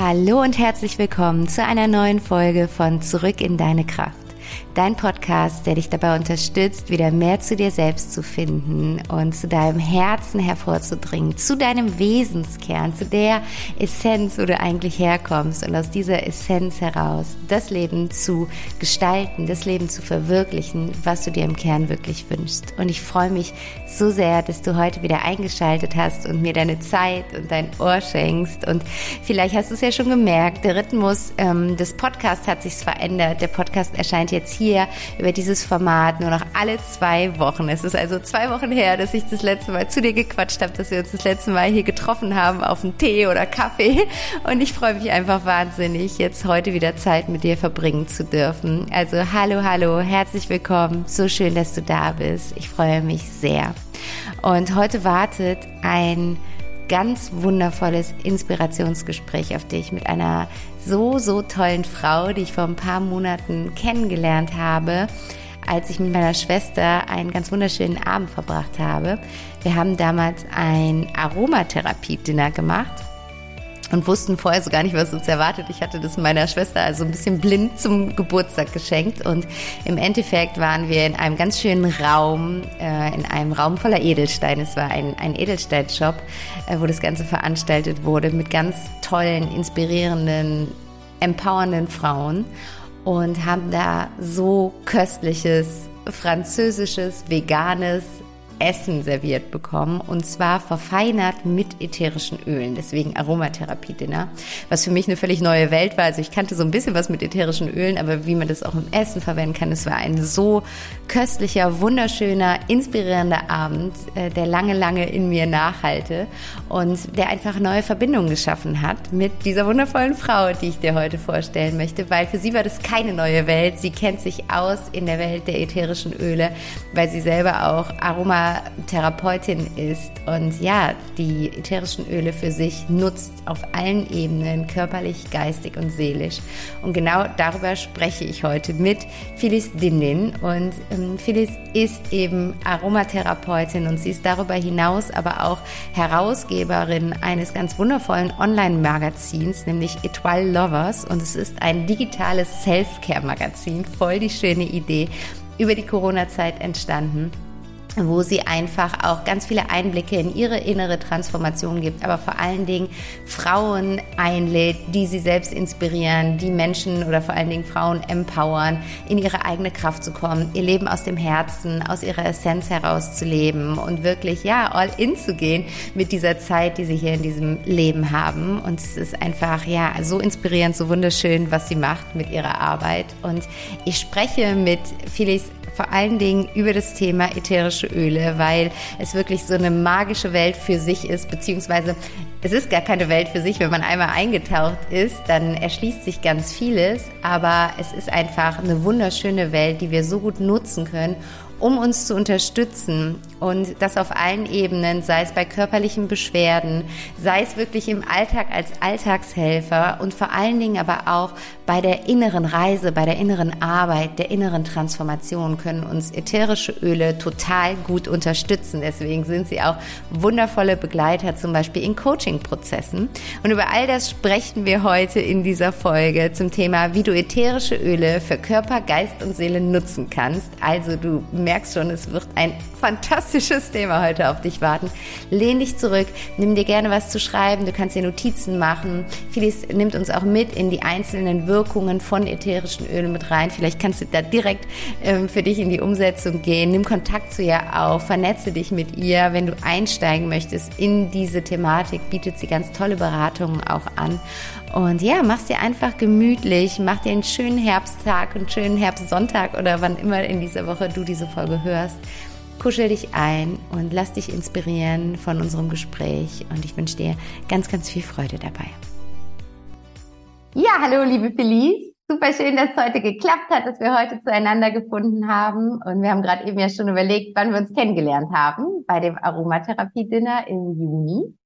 Hallo und herzlich willkommen zu einer neuen Folge von Zurück in deine Kraft dein Podcast, der dich dabei unterstützt, wieder mehr zu dir selbst zu finden und zu deinem Herzen hervorzudringen, zu deinem Wesenskern, zu der Essenz, wo du eigentlich herkommst und aus dieser Essenz heraus das Leben zu gestalten, das Leben zu verwirklichen, was du dir im Kern wirklich wünschst. Und ich freue mich so sehr, dass du heute wieder eingeschaltet hast und mir deine Zeit und dein Ohr schenkst. Und vielleicht hast du es ja schon gemerkt, der Rhythmus ähm, des Podcasts hat sich verändert. Der Podcast erscheint jetzt hier hier über dieses Format nur noch alle zwei Wochen. Es ist also zwei Wochen her, dass ich das letzte Mal zu dir gequatscht habe, dass wir uns das letzte Mal hier getroffen haben auf einen Tee oder Kaffee. Und ich freue mich einfach wahnsinnig, jetzt heute wieder Zeit mit dir verbringen zu dürfen. Also hallo, hallo, herzlich willkommen. So schön, dass du da bist. Ich freue mich sehr. Und heute wartet ein ganz wundervolles Inspirationsgespräch auf dich mit einer so, so tollen Frau, die ich vor ein paar Monaten kennengelernt habe, als ich mit meiner Schwester einen ganz wunderschönen Abend verbracht habe. Wir haben damals ein Aromatherapie-Dinner gemacht und wussten vorher so gar nicht, was uns erwartet. Ich hatte das meiner Schwester also ein bisschen blind zum Geburtstag geschenkt und im Endeffekt waren wir in einem ganz schönen Raum, äh, in einem Raum voller Edelsteine. Es war ein, ein Edelsteinshop, äh, wo das Ganze veranstaltet wurde mit ganz tollen, inspirierenden, empowernden Frauen und haben da so köstliches französisches, veganes, Essen serviert bekommen und zwar verfeinert mit ätherischen Ölen, deswegen Aromatherapie-Dinner, was für mich eine völlig neue Welt war. Also ich kannte so ein bisschen was mit ätherischen Ölen, aber wie man das auch im Essen verwenden kann, es war ein so köstlicher, wunderschöner, inspirierender Abend, äh, der lange, lange in mir nachhalte und der einfach neue Verbindungen geschaffen hat mit dieser wundervollen Frau, die ich dir heute vorstellen möchte, weil für sie war das keine neue Welt. Sie kennt sich aus in der Welt der ätherischen Öle, weil sie selber auch Aroma Therapeutin ist und ja, die ätherischen Öle für sich nutzt auf allen Ebenen, körperlich, geistig und seelisch. Und genau darüber spreche ich heute mit Phyllis Dindin. Und ähm, Phyllis ist eben Aromatherapeutin und sie ist darüber hinaus aber auch Herausgeberin eines ganz wundervollen Online-Magazins, nämlich Etoile Lovers. Und es ist ein digitales Self-Care-Magazin, voll die schöne Idee, über die Corona-Zeit entstanden wo sie einfach auch ganz viele Einblicke in ihre innere Transformation gibt, aber vor allen Dingen Frauen einlädt, die sie selbst inspirieren, die Menschen oder vor allen Dingen Frauen empowern, in ihre eigene Kraft zu kommen, ihr Leben aus dem Herzen, aus ihrer Essenz heraus zu leben und wirklich, ja, all in zu gehen mit dieser Zeit, die sie hier in diesem Leben haben. Und es ist einfach, ja, so inspirierend, so wunderschön, was sie macht mit ihrer Arbeit. Und ich spreche mit Felix vor allen Dingen über das Thema ätherische Öle, weil es wirklich so eine magische Welt für sich ist, beziehungsweise es ist gar keine Welt für sich, wenn man einmal eingetaucht ist, dann erschließt sich ganz vieles, aber es ist einfach eine wunderschöne Welt, die wir so gut nutzen können, um uns zu unterstützen. Und das auf allen Ebenen, sei es bei körperlichen Beschwerden, sei es wirklich im Alltag als Alltagshelfer und vor allen Dingen aber auch bei der inneren Reise, bei der inneren Arbeit, der inneren Transformation können uns ätherische Öle total gut unterstützen. Deswegen sind sie auch wundervolle Begleiter, zum Beispiel in Coaching-Prozessen. Und über all das sprechen wir heute in dieser Folge zum Thema, wie du ätherische Öle für Körper, Geist und Seele nutzen kannst. Also du merkst schon, es wird ein fantastisches Thema heute auf dich warten. Lehn dich zurück, nimm dir gerne was zu schreiben, du kannst dir Notizen machen. Philis nimmt uns auch mit in die einzelnen Wirkungen von ätherischen Ölen mit rein. Vielleicht kannst du da direkt ähm, für dich in die Umsetzung gehen. Nimm Kontakt zu ihr auf, vernetze dich mit ihr. Wenn du einsteigen möchtest in diese Thematik, bietet sie ganz tolle Beratungen auch an. Und ja, mach's dir einfach gemütlich, mach dir einen schönen Herbsttag, einen schönen Herbstsonntag oder wann immer in dieser Woche du diese Folge hörst. Kuschel dich ein und lass dich inspirieren von unserem Gespräch. Und ich wünsche dir ganz, ganz viel Freude dabei. Ja, hallo, liebe Felice. Super schön, dass es heute geklappt hat, dass wir heute zueinander gefunden haben. Und wir haben gerade eben ja schon überlegt, wann wir uns kennengelernt haben bei dem Aromatherapie-Dinner im Juni.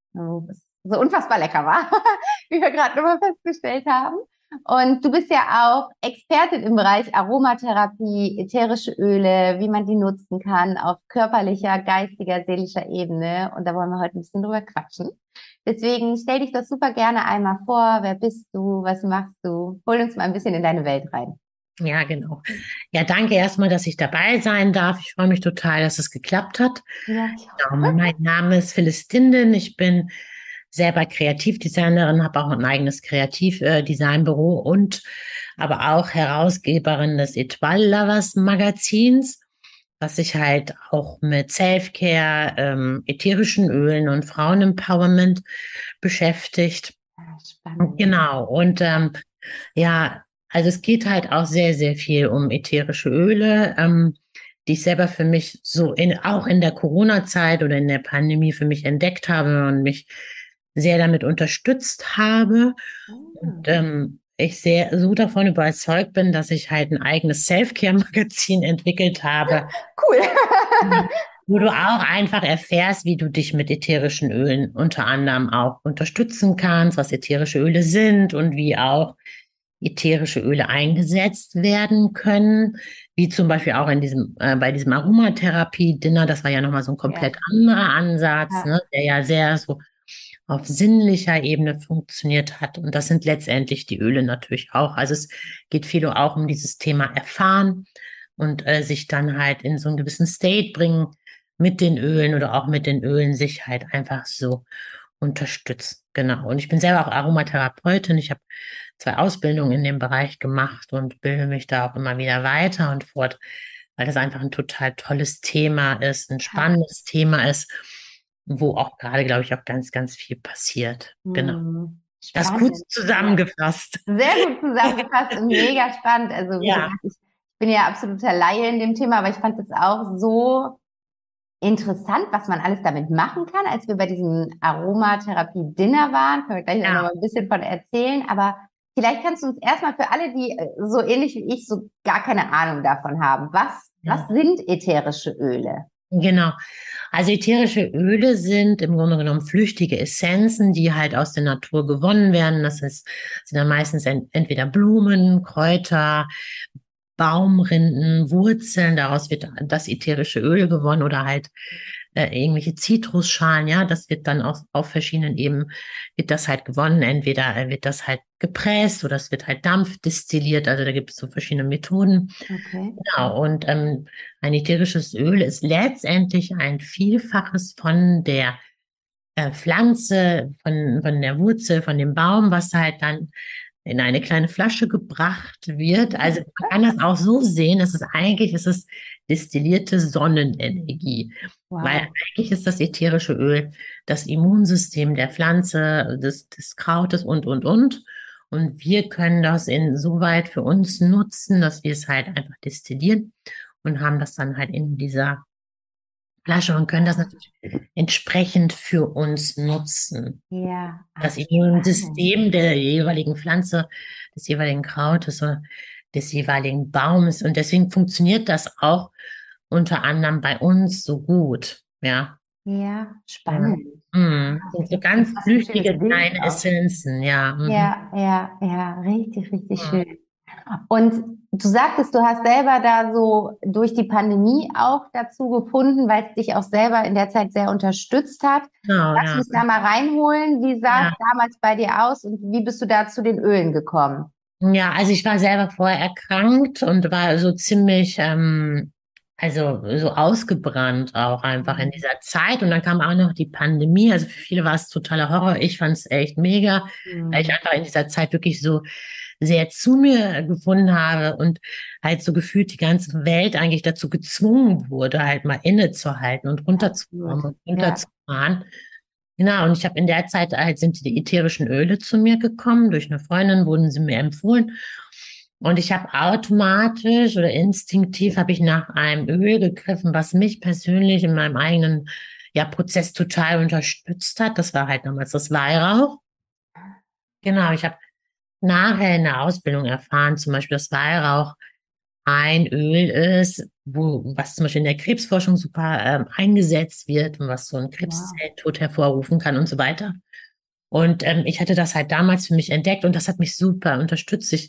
Das so unfassbar lecker war, wie wir gerade nochmal festgestellt haben. Und du bist ja auch Expertin im Bereich Aromatherapie, ätherische Öle, wie man die nutzen kann auf körperlicher, geistiger, seelischer Ebene. Und da wollen wir heute ein bisschen drüber quatschen. Deswegen stell dich das super gerne einmal vor. Wer bist du? Was machst du? Hol uns mal ein bisschen in deine Welt rein. Ja, genau. Ja, danke erstmal, dass ich dabei sein darf. Ich freue mich total, dass es geklappt hat. Ja, genau. Mein Name ist Phyllis Tinden. Ich bin selber Kreativdesignerin, habe auch ein eigenes Kreativdesignbüro und aber auch Herausgeberin des Etoile Lovers Magazins, was sich halt auch mit Selfcare, ähm, ätherischen Ölen und Frauenempowerment beschäftigt. Spannend. Genau. Und ähm, ja, also es geht halt auch sehr, sehr viel um ätherische Öle. Ähm, die ich selber für mich so in, auch in der Corona-Zeit oder in der Pandemie für mich entdeckt habe und mich sehr damit unterstützt habe. Oh. Und ähm, ich sehr so davon überzeugt bin, dass ich halt ein eigenes Self-Care-Magazin entwickelt habe. Cool. wo du auch einfach erfährst, wie du dich mit ätherischen Ölen unter anderem auch unterstützen kannst, was ätherische Öle sind und wie auch ätherische Öle eingesetzt werden können, wie zum Beispiel auch in diesem äh, bei diesem Aromatherapie-Dinner, das war ja nochmal so ein komplett ja. anderer Ansatz, ja. Ne, der ja sehr so auf sinnlicher Ebene funktioniert hat. Und das sind letztendlich die Öle natürlich auch. Also es geht viel auch um dieses Thema Erfahren und äh, sich dann halt in so einen gewissen State bringen mit den Ölen oder auch mit den Ölen sich halt einfach so unterstützen. Genau. Und ich bin selber auch Aromatherapeutin. Ich habe zwei Ausbildungen in dem Bereich gemacht und bilde mich da auch immer wieder weiter und fort, weil das einfach ein total tolles Thema ist, ein spannendes ja. Thema ist wo auch gerade, glaube ich, auch ganz, ganz viel passiert. Genau. Spannend. Hm, das gut zusammengefasst. Sehr gut zusammengefasst und mega spannend. Also ja. gesagt, ich bin ja absoluter Laie in dem Thema, aber ich fand es auch so interessant, was man alles damit machen kann, als wir bei diesem Aromatherapie-Dinner waren. Können wir gleich ja. noch mal ein bisschen von erzählen. Aber vielleicht kannst du uns erstmal für alle, die äh, so ähnlich wie ich so gar keine Ahnung davon haben, was, ja. was sind ätherische Öle? Genau. Also ätherische Öle sind im Grunde genommen flüchtige Essenzen, die halt aus der Natur gewonnen werden. Das ist, sind dann meistens entweder Blumen, Kräuter, Baumrinden, Wurzeln. Daraus wird das ätherische Öl gewonnen oder halt äh, irgendwelche Zitrusschalen, ja, das wird dann auf, auf verschiedenen Ebenen, wird das halt gewonnen. Entweder wird das halt gepresst oder es wird halt Dampf destilliert, also da gibt es so verschiedene Methoden. Okay. Genau, und ähm, ein ätherisches Öl ist letztendlich ein Vielfaches von der äh, Pflanze, von, von der Wurzel, von dem Baum, was halt dann in eine kleine Flasche gebracht wird. Also man kann das auch so sehen, dass es eigentlich ist es destillierte Sonnenenergie. Wow. Weil eigentlich ist das ätherische Öl das Immunsystem der Pflanze, des, des Krautes und, und, und. Und wir können das insoweit für uns nutzen, dass wir es halt einfach destillieren und haben das dann halt in dieser Flasche und können das natürlich entsprechend für uns nutzen. Ja. Das Immunsystem der jeweiligen Pflanze, des jeweiligen Krautes oder des jeweiligen Baumes. Und deswegen funktioniert das auch unter anderem bei uns so gut. Ja. Ja, spannend. Mhm. Das so ganz flüchtige kleine Essenzen, ja. Mhm. Ja, ja, ja, richtig, richtig mhm. schön. Und du sagtest, du hast selber da so durch die Pandemie auch dazu gefunden, weil es dich auch selber in der Zeit sehr unterstützt hat. Genau, Lass ja. uns da mal reinholen. Wie sah es ja. damals bei dir aus und wie bist du da zu den Ölen gekommen? Ja, also ich war selber vorher erkrankt und war so ziemlich, ähm, also so ausgebrannt auch einfach in mhm. dieser Zeit. Und dann kam auch noch die Pandemie. Also für viele war es totaler Horror. Ich fand es echt mega, mhm. weil ich einfach in dieser Zeit wirklich so sehr zu mir gefunden habe und halt so gefühlt die ganze Welt eigentlich dazu gezwungen wurde, halt mal innezuhalten und runterzukommen und runterzufahren. Ja. Genau, und ich habe in der Zeit halt sind die ätherischen Öle zu mir gekommen. Durch eine Freundin wurden sie mir empfohlen. Und ich habe automatisch oder instinktiv habe ich nach einem Öl gegriffen, was mich persönlich in meinem eigenen ja, Prozess total unterstützt hat. Das war halt damals das Weihrauch. Genau, ich habe nachher in der Ausbildung erfahren, zum Beispiel, dass Weihrauch ein Öl ist, wo, was zum Beispiel in der Krebsforschung super ähm, eingesetzt wird und was so einen Krebszelltod hervorrufen kann und so weiter. Und ähm, ich hatte das halt damals für mich entdeckt und das hat mich super unterstützt. Ich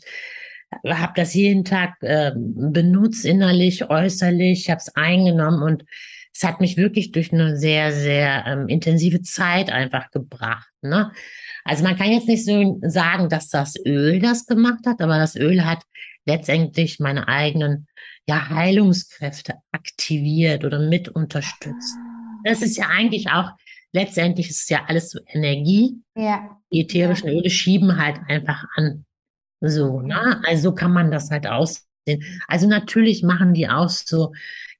habe das jeden Tag äh, benutzt, innerlich, äußerlich, ich habe es eingenommen und es hat mich wirklich durch eine sehr, sehr ähm, intensive Zeit einfach gebracht. Ne? Also man kann jetzt nicht so sagen, dass das Öl das gemacht hat, aber das Öl hat letztendlich meine eigenen ja, Heilungskräfte aktiviert oder mit unterstützt. Das ist ja eigentlich auch, letztendlich ist es ja alles so Energie. Ja. Die ätherischen Öle schieben halt einfach an. So, ne? Also kann man das halt aussehen. Also natürlich machen die auch so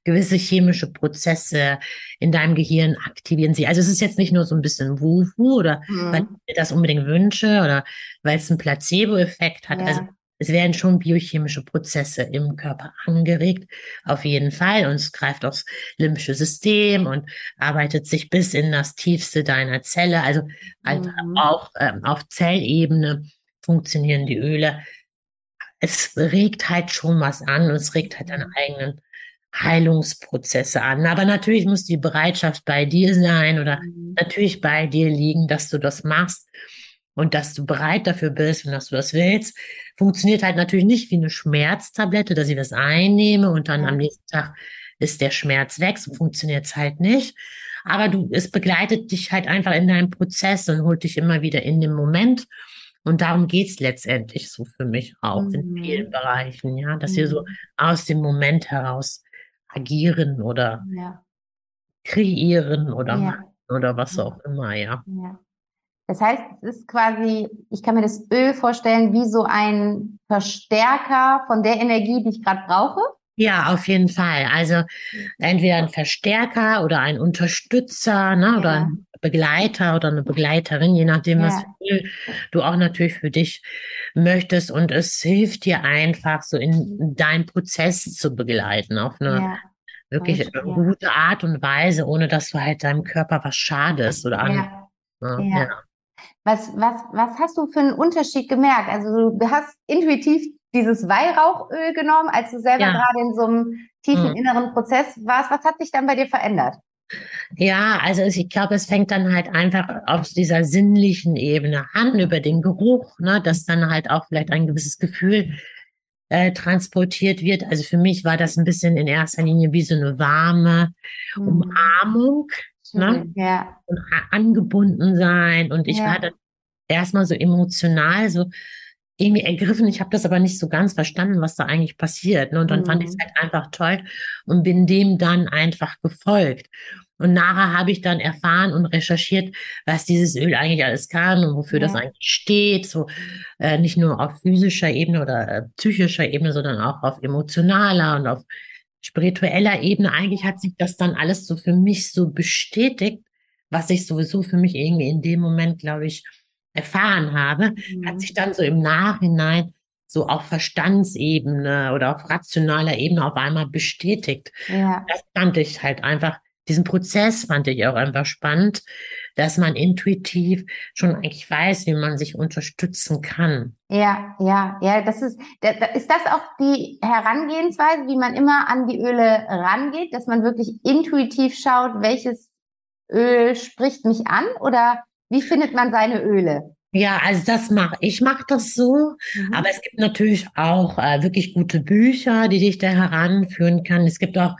gewisse chemische Prozesse in deinem Gehirn aktivieren sie. Also es ist jetzt nicht nur so ein bisschen Wuhu oder mhm. weil ich mir das unbedingt wünsche oder weil es einen Placebo-Effekt hat. Ja. Also es werden schon biochemische Prozesse im Körper angeregt, auf jeden Fall. Und es greift aufs limbische System und arbeitet sich bis in das Tiefste deiner Zelle. Also halt mhm. auch ähm, auf Zellebene funktionieren die Öle. Es regt halt schon was an und es regt halt deine mhm. eigenen Heilungsprozesse an. Aber natürlich muss die Bereitschaft bei dir sein oder mhm. natürlich bei dir liegen, dass du das machst und dass du bereit dafür bist und dass du das willst, funktioniert halt natürlich nicht wie eine Schmerztablette, dass ich das einnehme und dann am nächsten Tag ist der Schmerz weg. So funktioniert es halt nicht. Aber du, es begleitet dich halt einfach in deinem Prozess und holt dich immer wieder in den Moment. Und darum geht's letztendlich so für mich auch mhm. in vielen Bereichen, ja, dass mhm. wir so mhm. aus dem Moment heraus agieren oder ja. kreieren oder ja. oder was auch immer, ja. ja. Das heißt, es ist quasi, ich kann mir das Öl vorstellen, wie so ein Verstärker von der Energie, die ich gerade brauche. Ja, auf jeden Fall. Also entweder ein Verstärker oder ein Unterstützer ne, ja. oder ein Begleiter oder eine Begleiterin, je nachdem, ja. was du auch natürlich für dich möchtest. Und es hilft dir einfach, so in deinen Prozess zu begleiten, auf eine ja. wirklich gute Art und Weise, ohne dass du halt deinem Körper was schadest oder an. Ja. Was, was, was hast du für einen Unterschied gemerkt? Also du hast intuitiv dieses Weihrauchöl genommen, als du selber ja. gerade in so einem tiefen mhm. inneren Prozess warst. Was hat sich dann bei dir verändert? Ja, also ich glaube, es fängt dann halt einfach auf dieser sinnlichen Ebene an, über den Geruch, ne, dass dann halt auch vielleicht ein gewisses Gefühl äh, transportiert wird. Also für mich war das ein bisschen in erster Linie wie so eine warme mhm. Umarmung, ne? Ja. Und angebunden sein. Und ich ja. war dann erstmal so emotional, so irgendwie ergriffen. Ich habe das aber nicht so ganz verstanden, was da eigentlich passiert. Ne? Und dann mhm. fand ich es halt einfach toll und bin dem dann einfach gefolgt. Und nachher habe ich dann erfahren und recherchiert, was dieses Öl eigentlich alles kann und wofür ja. das eigentlich steht. So äh, nicht nur auf physischer Ebene oder äh, psychischer Ebene, sondern auch auf emotionaler und auf spiritueller Ebene. Eigentlich hat sich das dann alles so für mich so bestätigt, was ich sowieso für mich irgendwie in dem Moment, glaube ich, erfahren habe, mhm. hat sich dann so im Nachhinein so auf Verstandsebene oder auf rationaler Ebene auf einmal bestätigt. Ja. Das fand ich halt einfach, diesen Prozess fand ich auch einfach spannend, dass man intuitiv schon eigentlich weiß, wie man sich unterstützen kann. Ja, ja, ja, das ist, ist das auch die Herangehensweise, wie man immer an die Öle rangeht, dass man wirklich intuitiv schaut, welches Öl spricht mich an oder wie findet man seine Öle? Ja, also das mache ich mache das so, mhm. aber es gibt natürlich auch äh, wirklich gute Bücher, die dich da heranführen kann. Es gibt auch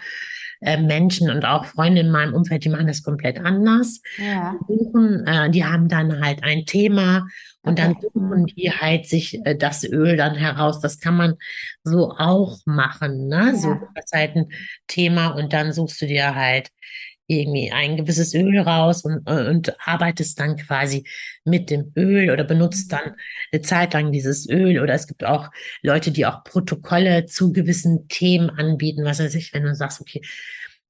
äh, Menschen und auch Freunde in meinem Umfeld, die machen das komplett anders. Ja. Die, suchen, äh, die haben dann halt ein Thema und dann suchen die halt sich äh, das Öl dann heraus. Das kann man so auch machen, ne? Ja. So das ist halt ein Thema und dann suchst du dir halt irgendwie ein gewisses Öl raus und, und arbeitest dann quasi mit dem Öl oder benutzt dann eine Zeit lang dieses Öl. Oder es gibt auch Leute, die auch Protokolle zu gewissen Themen anbieten. Was weiß ich, wenn du sagst, okay,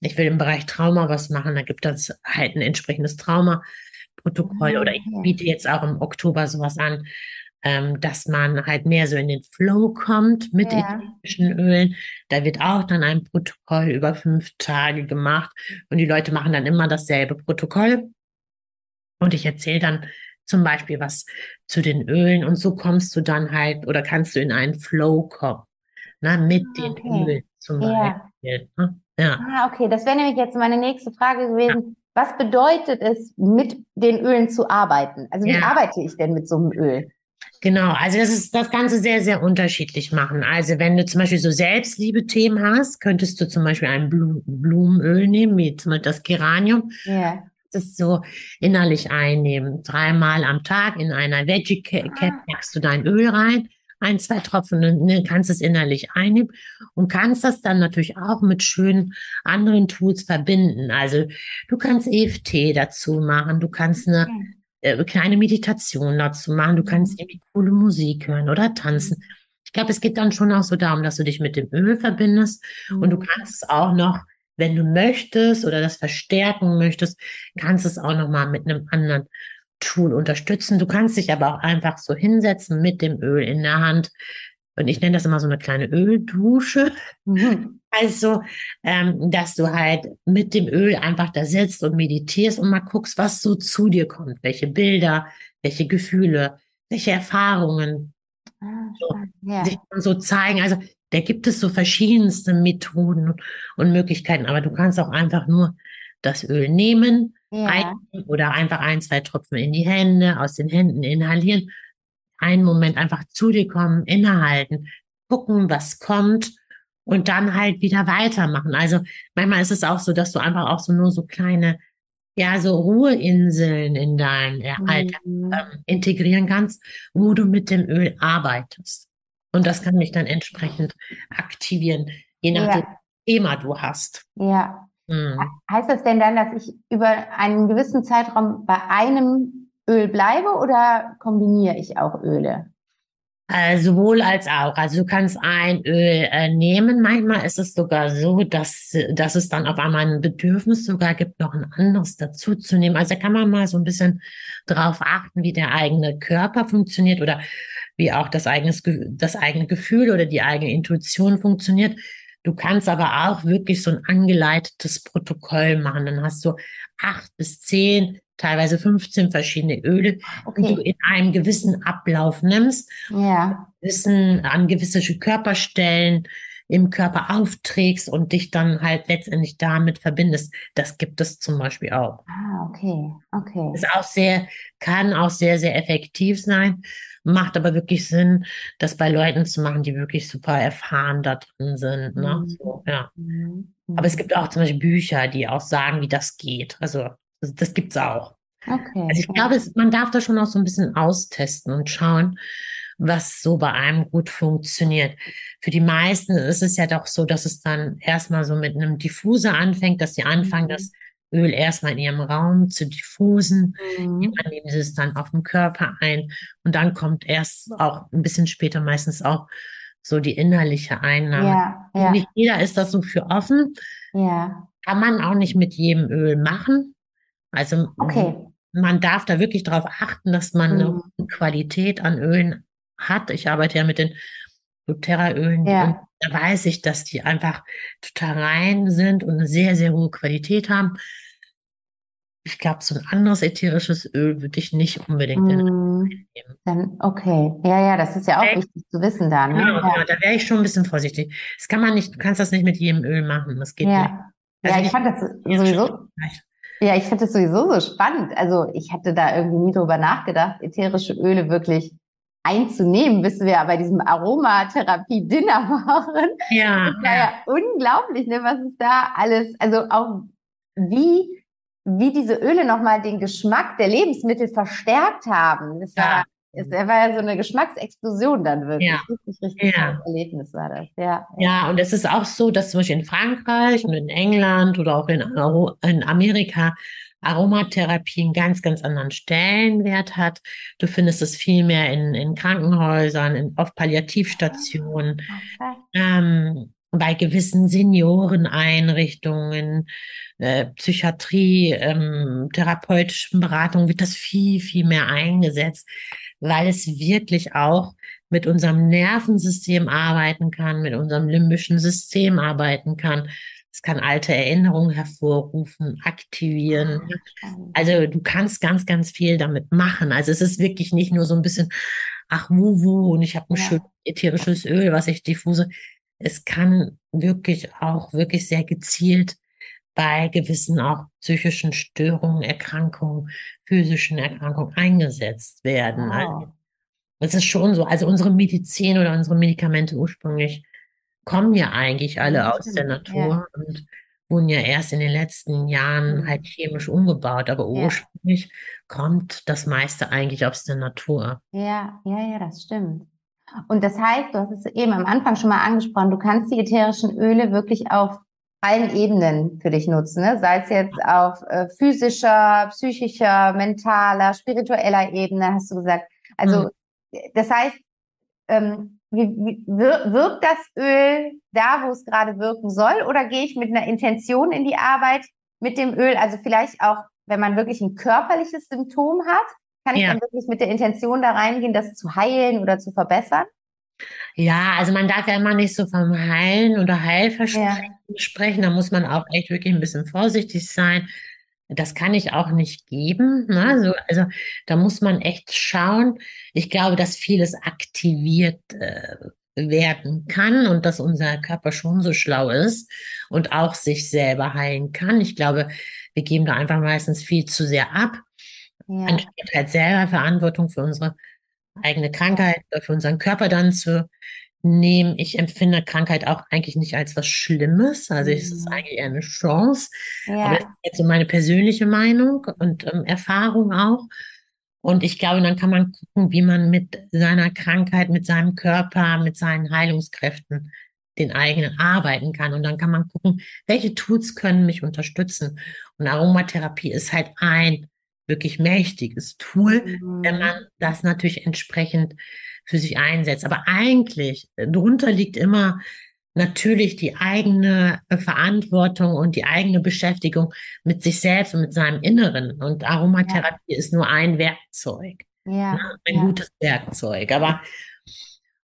ich will im Bereich Trauma was machen, da gibt es halt ein entsprechendes Trauma-Protokoll. Oder ich biete jetzt auch im Oktober sowas an, ähm, dass man halt mehr so in den Flow kommt mit ja. ätherischen Ölen. Da wird auch dann ein Protokoll über fünf Tage gemacht und die Leute machen dann immer dasselbe Protokoll. Und ich erzähle dann zum Beispiel was zu den Ölen und so kommst du dann halt oder kannst du in einen Flow kommen. Na, ne, mit ah, okay. den Ölen zum ja. Beispiel. Ne? Ja. Ah, okay, das wäre nämlich jetzt meine nächste Frage gewesen. was bedeutet es, mit den Ölen zu arbeiten? Also wie ja. arbeite ich denn mit so einem Öl? Genau, also das ist das Ganze sehr, sehr unterschiedlich machen. Also wenn du zum Beispiel so Selbstliebe-Themen hast, könntest du zum Beispiel ein Blumenöl nehmen, wie zum Beispiel das Geranium. Ja. Das so innerlich einnehmen. Dreimal am Tag in einer Veggie Cap ah. packst du dein Öl rein, ein, zwei Tropfen und ne, kannst es innerlich einnehmen und kannst das dann natürlich auch mit schönen anderen Tools verbinden. Also du kannst EFT dazu machen, du kannst eine äh, kleine Meditation dazu machen. Du kannst mhm. irgendwie coole Musik hören oder tanzen. Ich glaube, es geht dann schon auch so darum, dass du dich mit dem Öl verbindest und du mhm. kannst es auch noch, wenn du möchtest oder das verstärken möchtest, kannst es auch noch mal mit einem anderen Tool unterstützen. Du kannst dich aber auch einfach so hinsetzen mit dem Öl in der Hand. Und ich nenne das immer so eine kleine Öldusche. Mhm. Also, ähm, dass du halt mit dem Öl einfach da sitzt und meditierst und mal guckst, was so zu dir kommt. Welche Bilder, welche Gefühle, welche Erfahrungen ah, so, ja. sich so zeigen. Also, da gibt es so verschiedenste Methoden und Möglichkeiten, aber du kannst auch einfach nur das Öl nehmen ja. ein, oder einfach ein, zwei Tropfen in die Hände, aus den Händen inhalieren, einen Moment einfach zu dir kommen, innehalten, gucken, was kommt und dann halt wieder weitermachen. Also manchmal ist es auch so, dass du einfach auch so nur so kleine, ja, so Ruheinseln in deinem mhm. Alltag ähm, integrieren kannst, wo du mit dem Öl arbeitest. Und das kann dich dann entsprechend aktivieren, je nach ja. Thema du hast. Ja. Mhm. Heißt das denn dann, dass ich über einen gewissen Zeitraum bei einem Öl bleibe oder kombiniere ich auch Öle? Äh, sowohl als auch. Also du kannst ein Öl äh, nehmen. Manchmal ist es sogar so, dass, dass es dann auf einmal ein Bedürfnis sogar gibt, noch ein anderes dazu zu nehmen. Also da kann man mal so ein bisschen drauf achten, wie der eigene Körper funktioniert oder wie auch das eigene, das eigene Gefühl oder die eigene Intuition funktioniert. Du kannst aber auch wirklich so ein angeleitetes Protokoll machen. Dann hast du acht bis zehn teilweise 15 verschiedene Öle, okay. die du in einem gewissen Ablauf nimmst, ja. wissen, an gewisse Körperstellen im Körper aufträgst und dich dann halt letztendlich damit verbindest. Das gibt es zum Beispiel auch. Ah, okay, okay. Ist auch sehr, kann auch sehr, sehr effektiv sein, macht aber wirklich Sinn, das bei Leuten zu machen, die wirklich super erfahren da drin sind. Ne? Mhm. So, ja. Mhm. Aber es gibt auch zum Beispiel Bücher, die auch sagen, wie das geht. Also also das gibt es auch. Okay. Also ich glaube, man darf da schon auch so ein bisschen austesten und schauen, was so bei einem gut funktioniert. Für die meisten ist es ja doch so, dass es dann erstmal so mit einem Diffuser anfängt, dass sie anfangen, mhm. das Öl erstmal in ihrem Raum zu diffusen. Mhm. Dann nehmen sie es dann auf den Körper ein und dann kommt erst auch ein bisschen später meistens auch so die innerliche Einnahme. Ja, ja. Nicht jeder ist das so für offen. Ja. Kann man auch nicht mit jedem Öl machen. Also okay. man darf da wirklich darauf achten, dass man mhm. eine Qualität an Ölen hat. Ich arbeite ja mit den doTERRA-Ölen ja. da weiß ich, dass die einfach total rein sind und eine sehr, sehr hohe Qualität haben. Ich glaube, so ein anderes ätherisches Öl würde ich nicht unbedingt mm, in Dann, okay. Ja, ja, das ist ja auch okay. wichtig zu wissen da. Ne? Genau, ja. genau, da wäre ich schon ein bisschen vorsichtig. Das kann man nicht, du kannst das nicht mit jedem Öl machen. Das geht ja. nicht. Also ja, ich, ich fand das sowieso. Ja, ich finde das sowieso so spannend. Also ich hatte da irgendwie nie drüber nachgedacht, ätherische Öle wirklich einzunehmen, bis wir bei diesem Aromatherapie-Dinner waren. Ja. Das war ja unglaublich, ne, was ist da alles, also auch wie, wie diese Öle nochmal den Geschmack der Lebensmittel verstärkt haben. Das war, ja. Es war ja so eine Geschmacksexplosion dann wirklich. Ja. Richtig, richtig ja. Erlebnis war das. Ja. ja, und es ist auch so, dass zum Beispiel in Frankreich und in England oder auch in, in Amerika Aromatherapie einen ganz, ganz anderen Stellenwert hat. Du findest es viel mehr in, in Krankenhäusern, in, auf Palliativstationen, okay. ähm, bei gewissen Senioreneinrichtungen, äh, Psychiatrie, ähm, therapeutischen Beratungen wird das viel, viel mehr eingesetzt weil es wirklich auch mit unserem Nervensystem arbeiten kann, mit unserem limbischen System arbeiten kann. Es kann alte Erinnerungen hervorrufen, aktivieren. Ah, also du kannst ganz, ganz viel damit machen. Also es ist wirklich nicht nur so ein bisschen, ach, wo, wo, und ich habe ein ja. schön ätherisches Öl, was ich diffuse. Es kann wirklich auch wirklich sehr gezielt bei gewissen auch psychischen Störungen, Erkrankungen, physischen Erkrankungen eingesetzt werden. Wow. Also, das ist schon so. Also unsere Medizin oder unsere Medikamente ursprünglich kommen ja eigentlich alle aus der Natur ja. und wurden ja erst in den letzten Jahren mhm. halt chemisch umgebaut, aber ja. ursprünglich kommt das meiste eigentlich aus der Natur. Ja, ja, ja, das stimmt. Und das heißt, du hast es eben am Anfang schon mal angesprochen, du kannst die ätherischen Öle wirklich auf allen Ebenen für dich nutzen, ne? sei es jetzt auf äh, physischer, psychischer, mentaler, spiritueller Ebene, hast du gesagt. Also mhm. das heißt, ähm, wie, wie, wirkt das Öl da, wo es gerade wirken soll, oder gehe ich mit einer Intention in die Arbeit mit dem Öl? Also vielleicht auch, wenn man wirklich ein körperliches Symptom hat, kann ich ja. dann wirklich mit der Intention da reingehen, das zu heilen oder zu verbessern? Ja, also man darf ja immer nicht so vom Heilen oder Heilversprechen ja. sprechen. Da muss man auch echt wirklich ein bisschen vorsichtig sein. Das kann ich auch nicht geben. Ne? Also, also da muss man echt schauen. Ich glaube, dass vieles aktiviert äh, werden kann und dass unser Körper schon so schlau ist und auch sich selber heilen kann. Ich glaube, wir geben da einfach meistens viel zu sehr ab. Ja. Anstatt halt selber Verantwortung für unsere eigene Krankheit oder für unseren Körper dann zu nehmen. Ich empfinde Krankheit auch eigentlich nicht als was Schlimmes. Also es ist mhm. eigentlich eher eine Chance. Ja. Aber das ist jetzt so meine persönliche Meinung und ähm, Erfahrung auch. Und ich glaube, dann kann man gucken, wie man mit seiner Krankheit, mit seinem Körper, mit seinen Heilungskräften den eigenen arbeiten kann. Und dann kann man gucken, welche Tools können mich unterstützen. Und Aromatherapie ist halt ein wirklich mächtiges Tool, mhm. wenn man das natürlich entsprechend für sich einsetzt. Aber eigentlich äh, drunter liegt immer natürlich die eigene äh, Verantwortung und die eigene Beschäftigung mit sich selbst und mit seinem Inneren. Und Aromatherapie ja. ist nur ein Werkzeug. Ja. Ne? Ein ja. gutes Werkzeug. Aber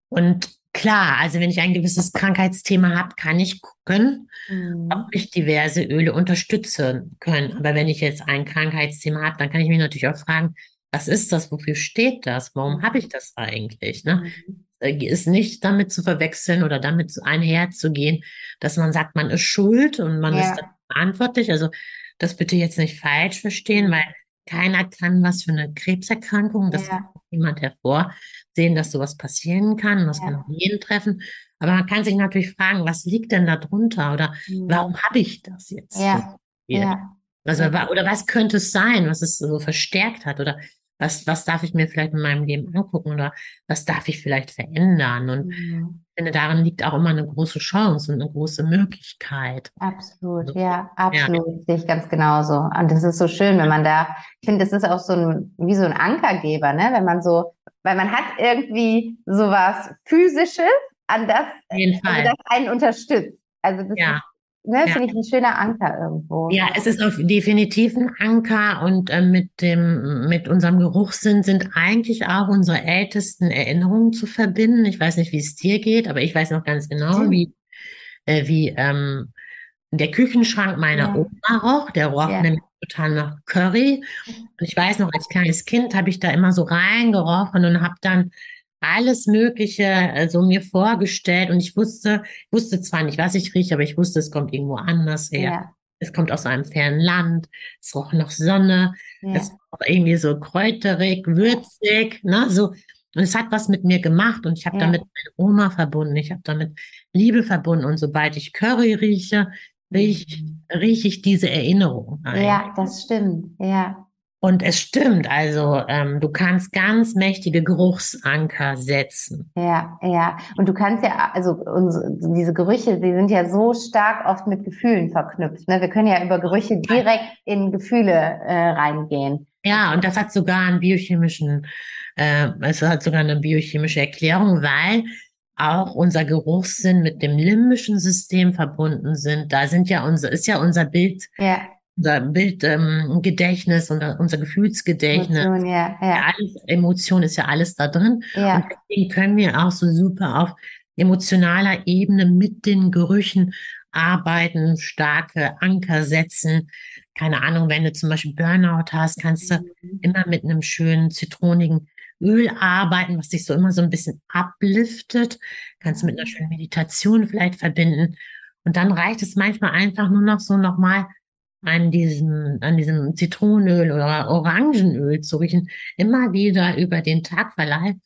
und Klar, also wenn ich ein gewisses Krankheitsthema habe, kann ich gucken, mhm. ob ich diverse Öle unterstützen können. Aber wenn ich jetzt ein Krankheitsthema habe, dann kann ich mich natürlich auch fragen, was ist das? Wofür steht das? Warum habe ich das eigentlich? Ne? Mhm. Äh, ist nicht damit zu verwechseln oder damit einherzugehen, dass man sagt, man ist schuld und man ja. ist verantwortlich. Also das bitte jetzt nicht falsch verstehen, weil keiner kann was für eine Krebserkrankung, das ja. kann niemand hervorsehen, dass sowas passieren kann. Das ja. kann auch jeden treffen. Aber man kann sich natürlich fragen, was liegt denn da drunter oder mhm. warum habe ich das jetzt? Ja. ja. Also, oder was könnte es sein, was es so verstärkt hat? Oder was, was darf ich mir vielleicht in meinem Leben angucken oder was darf ich vielleicht verändern? Und mhm. ich finde, darin liegt auch immer eine große Chance und eine große Möglichkeit. Absolut, ja, absolut. Ja. Sehe ich ganz genauso. Und das ist so schön, wenn man da, ich finde, das ist auch so ein, wie so ein Ankergeber, ne? Wenn man so, weil man hat irgendwie sowas Physisches, an das, also das einen unterstützt. Also das ja. ist Ne, ja. finde ich ein schöner Anker irgendwo. Ja, es ist auf definitiv ein Anker und äh, mit dem, mit unserem Geruchssinn sind eigentlich auch unsere ältesten Erinnerungen zu verbinden. Ich weiß nicht, wie es dir geht, aber ich weiß noch ganz genau, mhm. wie, äh, wie ähm, der Küchenschrank meiner ja. Oma roch. Der roch ja. nämlich total nach Curry. Und ich weiß noch, als kleines Kind habe ich da immer so reingerochen und habe dann alles Mögliche also mir vorgestellt und ich wusste, wusste zwar nicht, was ich rieche, aber ich wusste, es kommt irgendwo anders her. Ja. Es kommt aus einem fernen Land, es roch noch Sonne, ja. es roch irgendwie so kräuterig, würzig, ne, so. Und es hat was mit mir gemacht und ich habe ja. damit meine Oma verbunden, ich habe damit Liebe verbunden und sobald ich Curry rieche, rieche, mhm. rieche ich diese Erinnerung. Ein. Ja, das stimmt, ja. Und es stimmt, also ähm, du kannst ganz mächtige Geruchsanker setzen. Ja, ja. Und du kannst ja, also unsere, diese Gerüche, die sind ja so stark oft mit Gefühlen verknüpft. Ne? Wir können ja über Gerüche direkt in Gefühle äh, reingehen. Ja, und das hat sogar einen biochemischen, äh, es hat sogar eine biochemische Erklärung, weil auch unser Geruchssinn mit dem limbischen System verbunden sind. Da sind ja unser, ist ja unser Bild. Ja unser Bildgedächtnis ähm, und unser Gefühlsgedächtnis. Emotion, ja, ja. Alles, Emotion ist ja alles da drin. Ja. Und deswegen können wir auch so super auf emotionaler Ebene mit den Gerüchen arbeiten, starke Anker setzen. Keine Ahnung, wenn du zum Beispiel Burnout hast, kannst du mhm. immer mit einem schönen zitronigen Öl arbeiten, was dich so immer so ein bisschen abliftet. Kannst du mit einer schönen Meditation vielleicht verbinden. Und dann reicht es manchmal einfach nur noch so nochmal an diesem, an diesem Zitronenöl oder Orangenöl zu riechen, immer wieder über den Tag verleiht,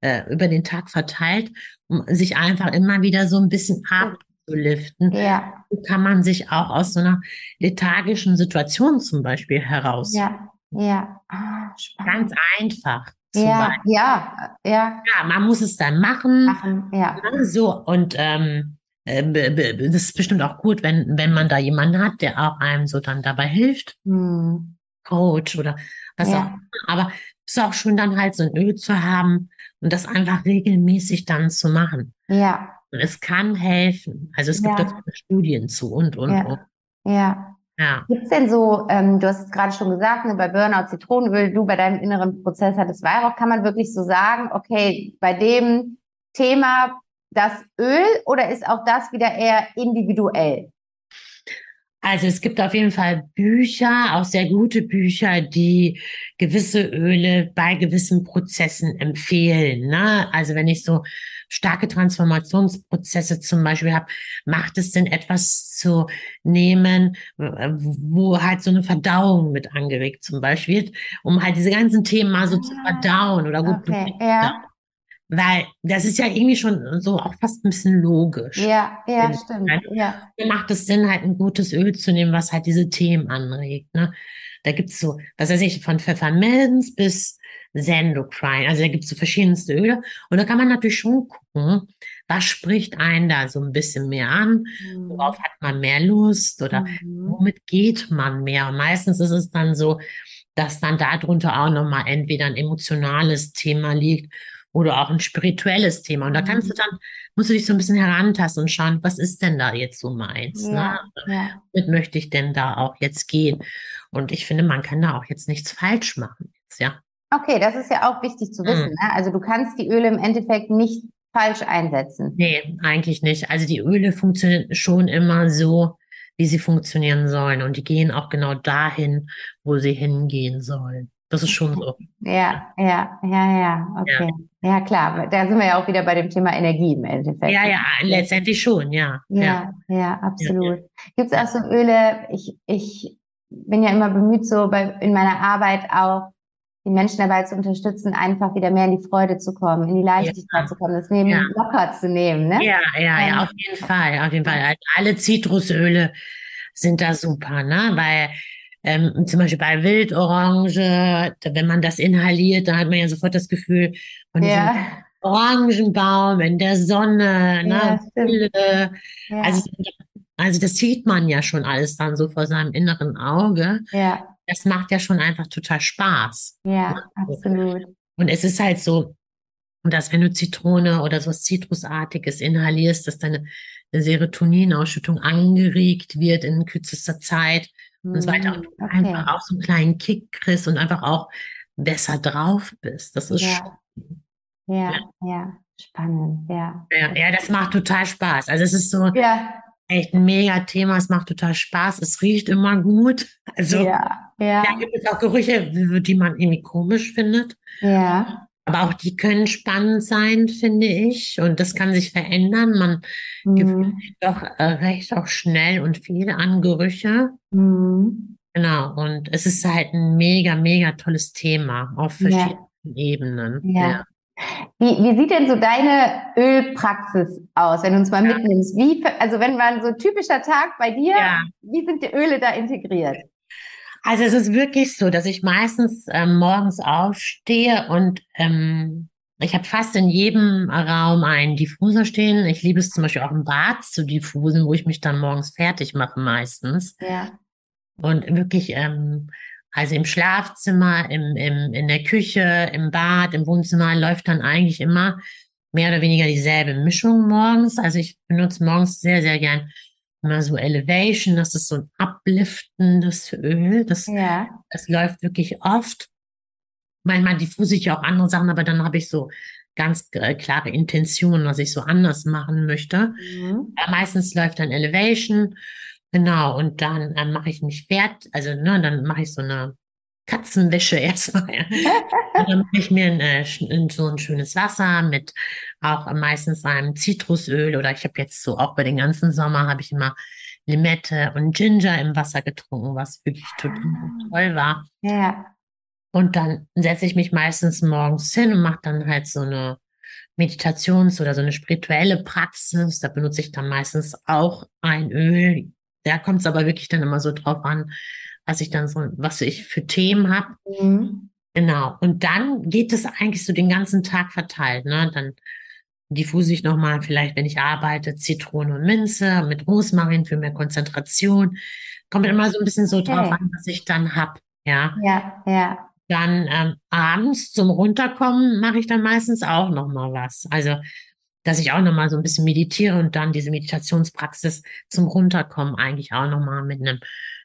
äh, über den Tag verteilt, um sich einfach immer wieder so ein bisschen abzuliften. Ja. So kann man sich auch aus so einer lethargischen Situation zum Beispiel heraus. Ja, ja. Ah, Ganz einfach. Ja, ja, ja. Ja, man muss es dann machen. Machen, ja. So, und ähm, äh, das ist bestimmt auch gut, wenn, wenn man da jemanden hat, der auch einem so dann dabei hilft. Hm. Coach oder was ja. auch. Aber es ist auch schön, dann halt so ein Öl zu haben und das einfach regelmäßig dann zu machen. Ja. Und es kann helfen. Also es gibt ja. Studien zu und, und, ja. und. Ja. Ja. Gibt es denn so, ähm, du hast es gerade schon gesagt, ne, bei Burnout Zitronenöl, du bei deinem inneren Prozess hattest Weihrauch, kann man wirklich so sagen, okay, bei dem Thema das Öl oder ist auch das wieder eher individuell? Also es gibt auf jeden Fall Bücher, auch sehr gute Bücher, die gewisse Öle bei gewissen Prozessen empfehlen. Ne? Also wenn ich so starke Transformationsprozesse zum Beispiel habe, macht es denn etwas zu nehmen, wo halt so eine Verdauung mit angeregt zum Beispiel wird, um halt diese ganzen Themen mal so zu ah, verdauen oder gut okay, ja. Weil das ist ja irgendwie schon so auch fast ein bisschen logisch. Ja, ja, stimmt. Ja. Macht es Sinn, halt ein gutes Öl zu nehmen, was halt diese Themen anregt. Ne? Da gibt's so, was weiß ich, von Pfefferminz bis Sendocrine. Also da gibt's so verschiedenste Öle. Und da kann man natürlich schon gucken, was spricht einen da so ein bisschen mehr an? Mhm. Worauf hat man mehr Lust? Oder mhm. womit geht man mehr? Und meistens ist es dann so, dass dann darunter auch nochmal entweder ein emotionales Thema liegt oder auch ein spirituelles Thema. Und da kannst du mhm. dann, musst du dich so ein bisschen herantasten und schauen, was ist denn da jetzt so meins? Ne? Ja, ne? Womit möchte ich denn da auch jetzt gehen? Und ich finde, man kann da auch jetzt nichts falsch machen. Jetzt, ja. Okay, das ist ja auch wichtig zu wissen. Mhm. Ne? Also du kannst die Öle im Endeffekt nicht falsch einsetzen. Nee, eigentlich nicht. Also die Öle funktionieren schon immer so, wie sie funktionieren sollen. Und die gehen auch genau dahin, wo sie hingehen sollen. Das ist schon so. Ja, ja, ja, ja, okay. Ja. ja. klar. Da sind wir ja auch wieder bei dem Thema Energie im Endeffekt. Ja, ja, letztendlich schon, ja. Ja, ja, ja absolut. Gibt es auch so Öle, ich, ich bin ja immer bemüht, so bei, in meiner Arbeit auch die Menschen dabei zu unterstützen, einfach wieder mehr in die Freude zu kommen, in die Leichtigkeit ja. zu kommen, das Leben ja. locker zu nehmen. Ne? Ja, ja, ähm, ja, auf jeden Fall, auf jeden Fall. Alle Zitrusöle sind da super, ne? Weil ähm, zum Beispiel bei Wildorange, wenn man das inhaliert, da hat man ja sofort das Gefühl von ja. diesem Orangenbaum in der Sonne, ne? Ja, ja. Also, also das sieht man ja schon alles dann so vor seinem inneren Auge. Ja. Das macht ja schon einfach total Spaß. Ja, ne? absolut. Und es ist halt so, dass wenn du Zitrone oder so was Zitrusartiges inhalierst, dass deine Serotoninausschüttung angeregt wird in kürzester Zeit und so weiter. Und okay. einfach auch so einen kleinen Kick kriegst und einfach auch besser drauf bist. Das ist ja. Ja, ja, ja, spannend, ja. ja. Ja, das macht total Spaß. Also es ist so ja. echt ein mega Thema. Es macht total Spaß. Es riecht immer gut. Also ja, ja. da gibt es auch Gerüche, die man irgendwie komisch findet. Ja. Aber auch die können spannend sein, finde ich. Und das kann sich verändern. Man mhm. gewöhnt sich doch äh, recht auch schnell und viel an Gerüche. Mhm. Genau. Und es ist halt ein mega, mega tolles Thema auf verschiedenen ja. Ebenen. Ja. ja. Wie, wie sieht denn so deine Ölpraxis aus, wenn du uns mal ja. mitnimmst? Wie, also wenn man so typischer Tag bei dir, wie sind die Öle da integriert? Also es ist wirklich so, dass ich meistens ähm, morgens aufstehe und ähm, ich habe fast in jedem Raum einen Diffuser stehen. Ich liebe es zum Beispiel auch im Bad zu diffusen, wo ich mich dann morgens fertig mache meistens. Ja. Und wirklich, ähm, also im Schlafzimmer, im, im, in der Küche, im Bad, im Wohnzimmer läuft dann eigentlich immer mehr oder weniger dieselbe Mischung morgens. Also ich benutze morgens sehr, sehr gern immer so Elevation, das ist so ein upliftendes Öl. Das, ja. das läuft wirklich oft. Manchmal diffuse ich auch andere Sachen, aber dann habe ich so ganz äh, klare Intentionen, was ich so anders machen möchte. Mhm. meistens läuft dann Elevation, genau, und dann äh, mache ich mich fertig, also ne, dann mache ich so eine Katzenwäsche erstmal. und dann mache ich mir ein, äh, so ein schönes Wasser mit auch meistens einem Zitrusöl oder ich habe jetzt so auch bei den ganzen Sommer habe ich immer Limette und Ginger im Wasser getrunken, was wirklich total Ah. toll war. Ja. Und dann setze ich mich meistens morgens hin und mache dann halt so eine Meditations- oder so eine spirituelle Praxis. Da benutze ich dann meistens auch ein Öl. Da kommt es aber wirklich dann immer so drauf an, was ich dann so, was ich für Themen habe. Mhm. Genau. Und dann geht es eigentlich so den ganzen Tag verteilt. Ne? Dann diffuse ich nochmal, vielleicht, wenn ich arbeite, Zitrone und Minze mit Rosmarin für mehr Konzentration. Kommt immer so ein bisschen so drauf Okay. an, was ich dann hab. Ja. Ja, ja. Dann ähm, abends zum Runterkommen mache ich dann meistens auch noch mal was. Also, dass ich auch noch mal so ein bisschen meditiere und dann diese Meditationspraxis zum Runterkommen eigentlich auch noch mal mit einem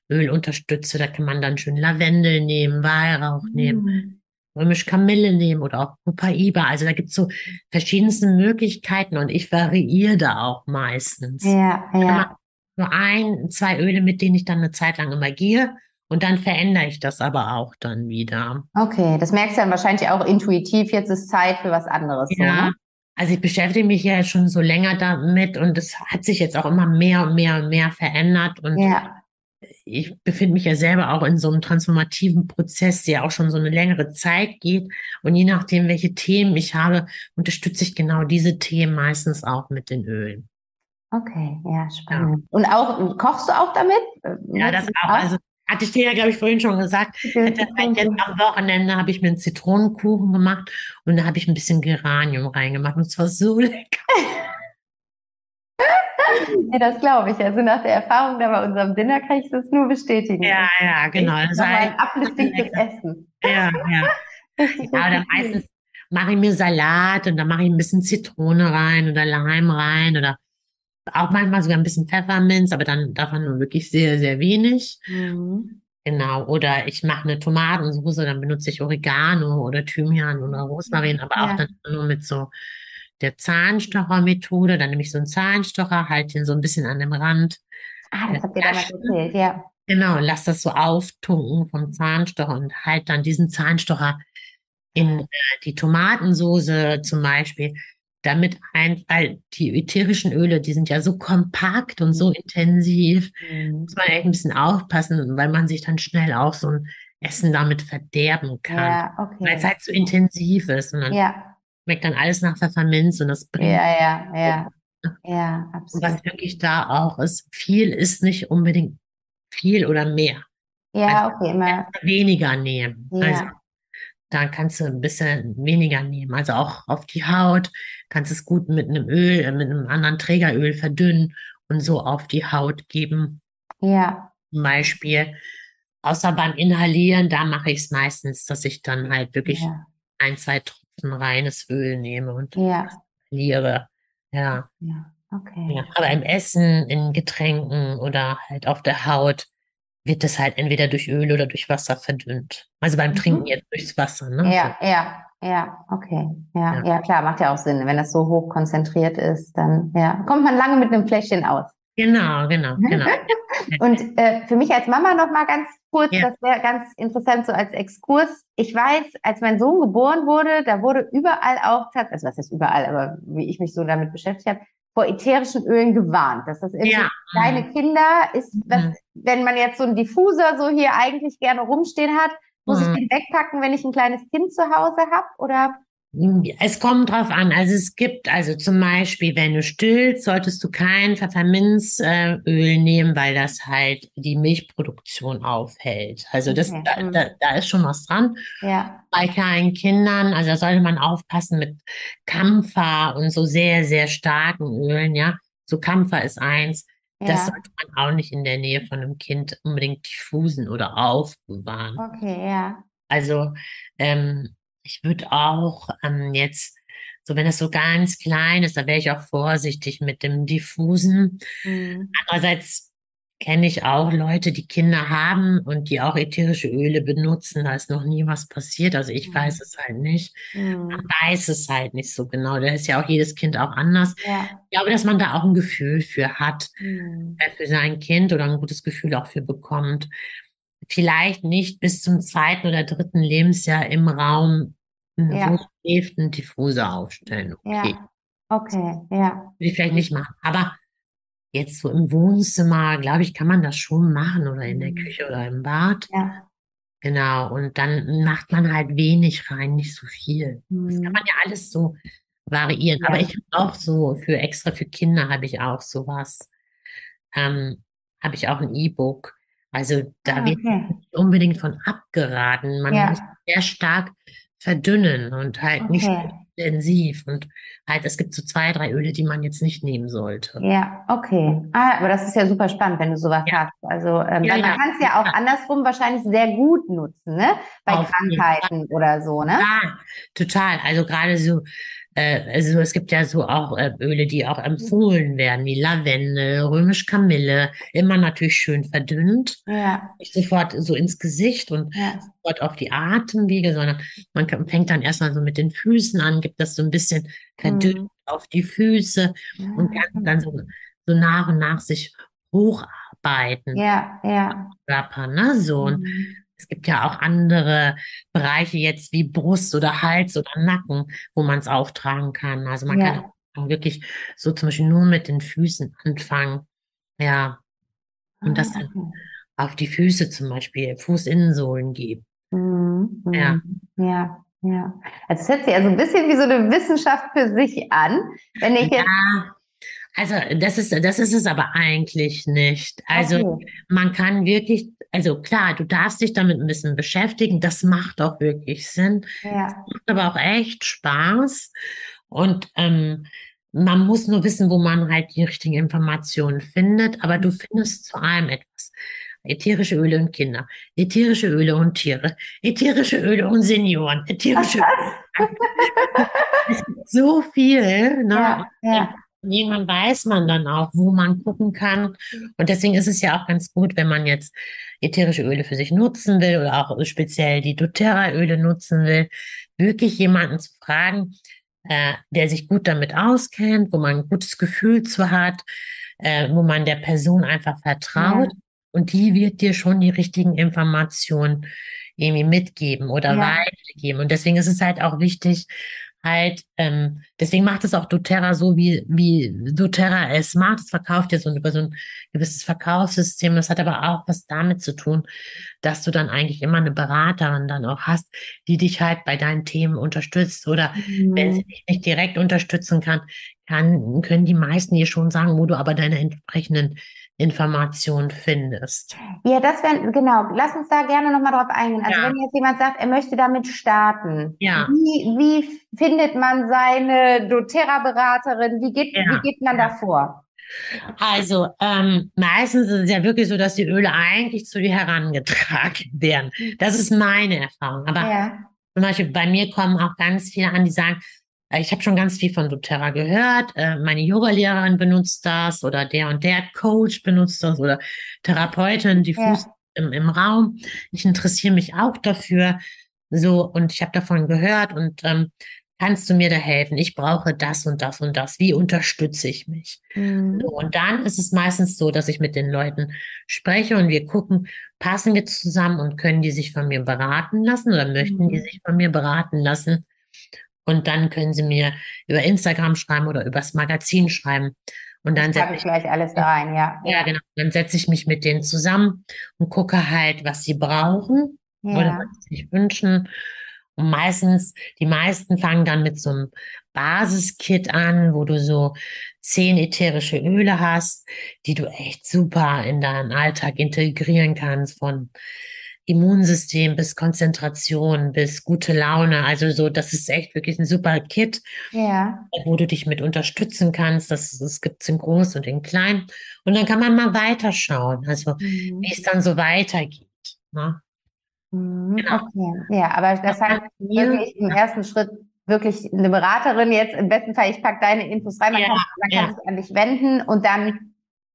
Öl unterstütze. Da kann man dann schön Lavendel nehmen, Weihrauch nehmen, Mhm. römisch Kamille nehmen oder auch Copaiba. Also da gibt's so verschiedenste Möglichkeiten und ich variiere da auch meistens. Ja, ja. Nur ein, zwei Öle, mit denen ich dann eine Zeit lang immer gehe. Und dann verändere ich das aber auch dann wieder. Okay, das merkst du dann wahrscheinlich auch intuitiv, jetzt ist Zeit für was anderes. Ja, ne? also ich beschäftige mich ja schon so länger damit und es hat sich jetzt auch immer mehr und mehr und mehr verändert und Ja, ich befinde mich ja selber auch in so einem transformativen Prozess, der auch schon so eine längere Zeit geht und je nachdem, welche Themen ich habe, unterstütze ich genau diese Themen meistens auch mit den Ölen. okay, ja, spannend. Und auch, kochst du auch damit? Ja, das auch. Also hatte ich dir ja, glaube ich, vorhin schon gesagt. Halt jetzt am Wochenende habe ich mir einen Zitronenkuchen gemacht und da habe ich ein bisschen Geranium reingemacht und es war so lecker. Ja, das glaube ich. Also nach der Erfahrung da bei unserem Dinner kann ich das nur bestätigen. Ja, ja, genau. Das Das war ein lecker. Essen. Ja, ja. Ja, cool. meistens mache ich mir Salat und dann mache ich ein bisschen Zitrone rein oder Leim rein oder auch manchmal sogar ein bisschen Pfefferminz, aber dann davon nur wirklich sehr, sehr wenig. Mhm. Genau. Oder ich mache eine Tomatensauce, dann benutze ich Oregano oder Thymian oder Rosmarin, aber auch Ja. dann nur mit so der Zahnstochermethode. Dann nehme ich so einen Zahnstocher, halte ihn so ein bisschen an dem Rand. Ah, das habt ihr damals erzählt, ja. Genau, lass das so auftunken vom Zahnstocher und halt dann diesen Zahnstocher in äh, die Tomatensoße zum Beispiel, damit ein, weil die ätherischen Öle, die sind ja so kompakt und so intensiv, Mhm. muss man echt ein bisschen aufpassen, weil man sich dann schnell auch so ein Essen damit verderben kann, Ja, weil es okay. halt so intensiv ist und dann Ja, schmeckt dann alles nach Pfefferminz und das bringt ja, ja, ja. Ja, und was absolut. wirklich da auch ist, viel ist nicht unbedingt viel oder mehr. Ja, Also okay, immer. weniger nehmen. Also Ja, da kannst du ein bisschen weniger nehmen. Also auch auf die Haut kannst du es gut mit einem Öl, äh, mit einem anderen Trägeröl verdünnen und so auf die Haut geben. ja, Zum Beispiel. Außer beim Inhalieren, da mache ich es meistens, dass ich dann halt wirklich ja, ein, zwei Tropfen reines Öl nehme und ja, inhaliere. Ja. ja. Okay. Ja, aber im Essen, in Getränken oder halt auf der Haut wird es halt entweder durch Öl oder durch Wasser verdünnt. Also beim Mhm. Trinken jetzt durchs Wasser, ne? Ja, ja, ja, okay. Ja, Ja. ja, klar, macht ja auch Sinn. Wenn das so hoch konzentriert ist, dann ja, kommt man lange mit einem Fläschchen aus. Genau, genau, genau. Und äh, für mich als Mama noch mal ganz kurz, Ja. das wäre ganz interessant so als Exkurs. Ich weiß, als mein Sohn geboren wurde, da wurde überall auch, also was heißt überall, aber wie ich mich so damit beschäftigt habe, vor ätherischen Ölen gewarnt, dass das irgendwie Ja. kleine Kinder ist, was, Mhm. wenn man jetzt so einen Diffuser so hier eigentlich gerne rumstehen hat, muss ich Mhm. den wegpacken, wenn ich ein kleines Kind zu Hause habe? Oder? Es kommt drauf an. Also es gibt, also zum Beispiel, wenn du stillst, solltest du kein Pfefferminzöl nehmen, weil das halt die Milchproduktion aufhält. Also das, Okay, da, mhm. da, da ist schon was dran. Ja, Bei kleinen Kindern, also da sollte man aufpassen mit Kampfer und so sehr, sehr starken Ölen, ja. So Kampfer ist eins. Das ja, sollte man auch nicht in der Nähe von einem Kind unbedingt diffusen oder aufbewahren. okay, ja, Also ähm, ich würde auch ähm, jetzt, so wenn das so ganz klein ist, da wäre ich auch vorsichtig mit dem Diffusen. Mhm. Andererseits kenne ich auch Leute, die Kinder haben und die auch ätherische Öle benutzen. Da ist noch nie was passiert. Also ich Mhm. weiß es halt nicht. Man Mhm. weiß es halt nicht so genau. Da ist ja auch jedes Kind auch anders. ja, Ich glaube, dass man da auch ein Gefühl für hat Mhm. äh, für sein Kind oder ein gutes Gefühl auch für bekommt. Vielleicht nicht bis zum zweiten oder dritten Lebensjahr im Raum, Ja. einen Diffuser aufstellen. Okay, ja, okay, ja. würde ich vielleicht nicht machen. Aber jetzt so im Wohnzimmer, glaube ich, kann man das schon machen oder in der mhm. Küche oder im Bad. Ja. Genau, und dann macht man halt wenig rein, nicht so viel. Mhm. Das kann mhm. man ja alles so variieren. Ja. Aber ich habe auch so für extra für Kinder habe ich auch sowas. Ähm, habe ich auch ein E-Book. Also da ah, okay. wird nicht unbedingt von abgeraten. Man ja. muss sehr stark verdünnen und halt okay. nicht intensiv und halt, es gibt so zwei, drei Öle, die man jetzt nicht nehmen sollte. Ja, okay. Ah, aber das ist ja super spannend, wenn du sowas ja. hast. Also, ähm, ja, man ja. kann es ja auch andersrum wahrscheinlich sehr gut nutzen, ne? Bei Auf Krankheiten oder so, ne? Ja, total. Also gerade so äh, also es gibt ja so auch äh, Öle, die auch empfohlen werden, wie Lavendel, römisch Kamille, immer natürlich schön verdünnt. Ja. Nicht sofort so ins Gesicht und ja. sofort auf die Atemwege, sondern man kann, fängt dann erstmal so mit den Füßen an, gibt das so ein bisschen verdünnt mhm. auf die Füße ja. und kann dann so, so nach und nach sich hocharbeiten. Ja, ja. Körper, ne? So. Mhm. Und es gibt ja auch andere Bereiche jetzt wie Brust oder Hals oder Nacken, wo man es auftragen kann. Also man ja. kann wirklich so zum Beispiel nur mit den Füßen anfangen. Ja. Und das dann ah, auf die Füße zum Beispiel, Fußinnensohlen geben. Mhm. Ja. Ja. Ja, also es hört sich also ein bisschen wie so eine Wissenschaft für sich an. Wenn ich jetzt ja, also das ist, das ist es aber eigentlich nicht. Also okay. man kann wirklich, also klar, du darfst dich damit ein bisschen beschäftigen. Das macht auch wirklich Sinn. Ja. Das macht aber auch echt Spaß. Und ähm, man muss nur wissen, wo man halt die richtigen Informationen findet. Aber du findest zu allem etwas. Ätherische Öle und Kinder, ätherische Öle und Tiere, ätherische Öle und Senioren, ätherische Öle. so viel. Ne? Ja, ja. Irgendwann weiß man dann auch, wo man gucken kann. Und deswegen ist es ja auch ganz gut, wenn man jetzt ätherische Öle für sich nutzen will oder auch speziell die doTERRA-Öle nutzen will, wirklich jemanden zu fragen, äh, der sich gut damit auskennt, wo man ein gutes Gefühl zu hat, äh, wo man der Person einfach vertraut. Ja. Und die wird dir schon die richtigen Informationen irgendwie mitgeben oder ja. weitergeben. Und deswegen ist es halt auch wichtig, halt, ähm, deswegen macht es auch doTERRA so, wie, wie doTERRA es macht. Es verkauft ja so über so ein gewisses Verkaufssystem. Das hat aber auch was damit zu tun, dass du dann eigentlich immer eine Beraterin dann auch hast, die dich halt bei deinen Themen unterstützt. Oder mhm. wenn sie dich nicht direkt unterstützen kann, kann, können die meisten dir schon sagen, wo du aber deine entsprechenden Informationen findest. Ja, das wäre, genau, lass uns da gerne nochmal drauf eingehen. Also ja. wenn jetzt jemand sagt, er möchte damit starten, ja. wie, wie findet man seine doTERRA-Beraterin? Wie geht, ja. wie geht man da vor? Also ähm, meistens ist es ja wirklich so, dass die Öle eigentlich zu dir herangetragen werden. Das ist meine Erfahrung. Aber ja. zum Beispiel bei mir kommen auch ganz viele an, die sagen, ich habe schon ganz viel von doTERRA gehört. Äh, meine Yogalehrerin benutzt das oder der und der Coach benutzt das oder Therapeutin, die ja. Fuß im, im Raum. Ich interessiere mich auch dafür. So, und ich habe davon gehört und ähm, kannst du mir da helfen? Ich brauche das und das und das. Wie unterstütze ich mich? Mhm. So, und dann ist es meistens so, dass ich mit den Leuten spreche und wir gucken, passen wir zusammen und können die sich von mir beraten lassen oder möchten mhm. die sich von mir beraten lassen? Und dann können Sie mir über Instagram schreiben oder übers Magazin schreiben. Und dann setze ich gleich alles da rein, ja. Ja, genau. Dann setze ich mich mit denen zusammen und gucke halt, was sie brauchen ja. oder was sie sich wünschen. Und meistens, die meisten fangen dann mit so einem Basiskit an, wo du so zehn ätherische Öle hast, die du echt super in deinen Alltag integrieren kannst von Immunsystem bis Konzentration bis gute Laune. Also so, das ist echt wirklich ein super Kit, ja. wo du dich mit unterstützen kannst. Das, das gibt es in groß und in klein. Und dann kann man mal weiterschauen, also mhm. wie es dann so weitergeht. Ne? Mhm, genau. Okay, ja, aber das heißt wirklich im ersten Schritt wirklich eine Beraterin jetzt, im besten Fall, ich packe deine Infos rein, man ja, kann, man kann ja. sich an dich wenden und dann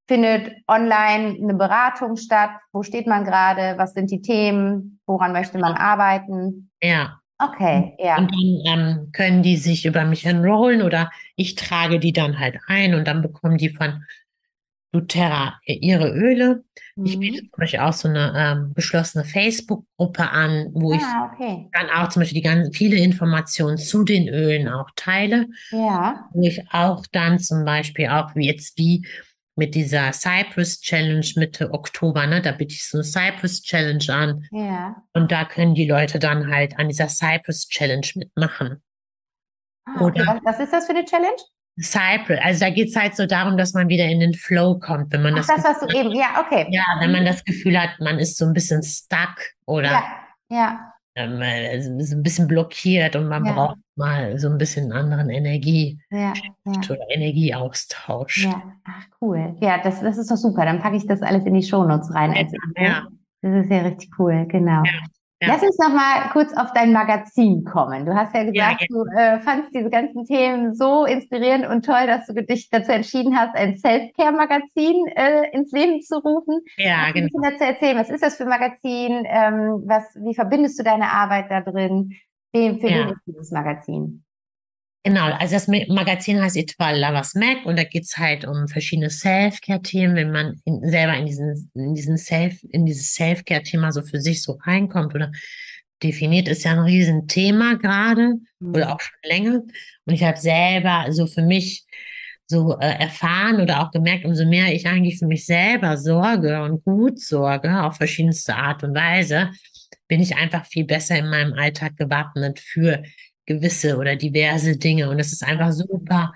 findet online eine Beratung statt? Wo steht man gerade? Was sind die Themen? Woran möchte man arbeiten? Ja. Okay, ja. Und dann ähm, können die sich über mich enrollen oder ich trage die dann halt ein und dann bekommen die von doTERRA ihre Öle. Mhm. Ich biete zum Beispiel auch so eine ähm, geschlossene Facebook-Gruppe an, wo ah, ich okay. dann auch zum Beispiel die ganzen viele Informationen zu den Ölen auch teile. Ja. Wo ich auch dann zum Beispiel auch wie jetzt wie mit dieser Cypress Challenge Mitte Oktober, ne? Da biete ich so eine Cypress Challenge an. Ja. Und da können die Leute dann halt an dieser Cypress Challenge mitmachen. Ah. Oder- was, was ist das für eine Challenge? Cypress, also da geht es halt so darum, dass man wieder in den Flow kommt, wenn man Ach, das, das, was du eben, ja, okay. ja, wenn man das Gefühl hat, man ist so ein bisschen stuck oder Ja, ja, ähm, äh, ein bisschen blockiert und man Ja. braucht mal so ein bisschen anderen Energie ja, ja. oder Energieaustausch. Ja, ach cool. Ja, das, das ist doch super. Dann packe ich das alles in die Shownotes rein als Info. Ja. Das ist ja richtig cool, genau. ja. Lass uns noch mal kurz auf dein Magazin kommen. Du hast ja gesagt, Ja, du äh, fandst diese ganzen Themen so inspirierend und toll, dass du dich dazu entschieden hast, ein Self-Care-Magazin äh, ins Leben zu rufen. Ja, du ein genau. bisschen dazu erzählen? Was ist das für ein Magazin? Ähm, was, wie verbindest du deine Arbeit da drin? Wem, für Ja. dieses Magazin? Genau, also das Ma- Magazin heißt Etoile Lovers Mag und da geht's halt um verschiedene Self-Care-Themen, wenn man in, selber in diesen, in diesen Self, in dieses Self-Care-Thema so für sich so reinkommt oder definiert, ist ja ein Riesenthema gerade oder auch schon länger. Und ich habe selber so für mich so äh, erfahren oder auch gemerkt, umso mehr ich eigentlich für mich selber sorge und gut sorge, auf verschiedenste Art und Weise, bin ich einfach viel besser in meinem Alltag gewappnet für gewisse oder diverse Dinge. Und es ist einfach super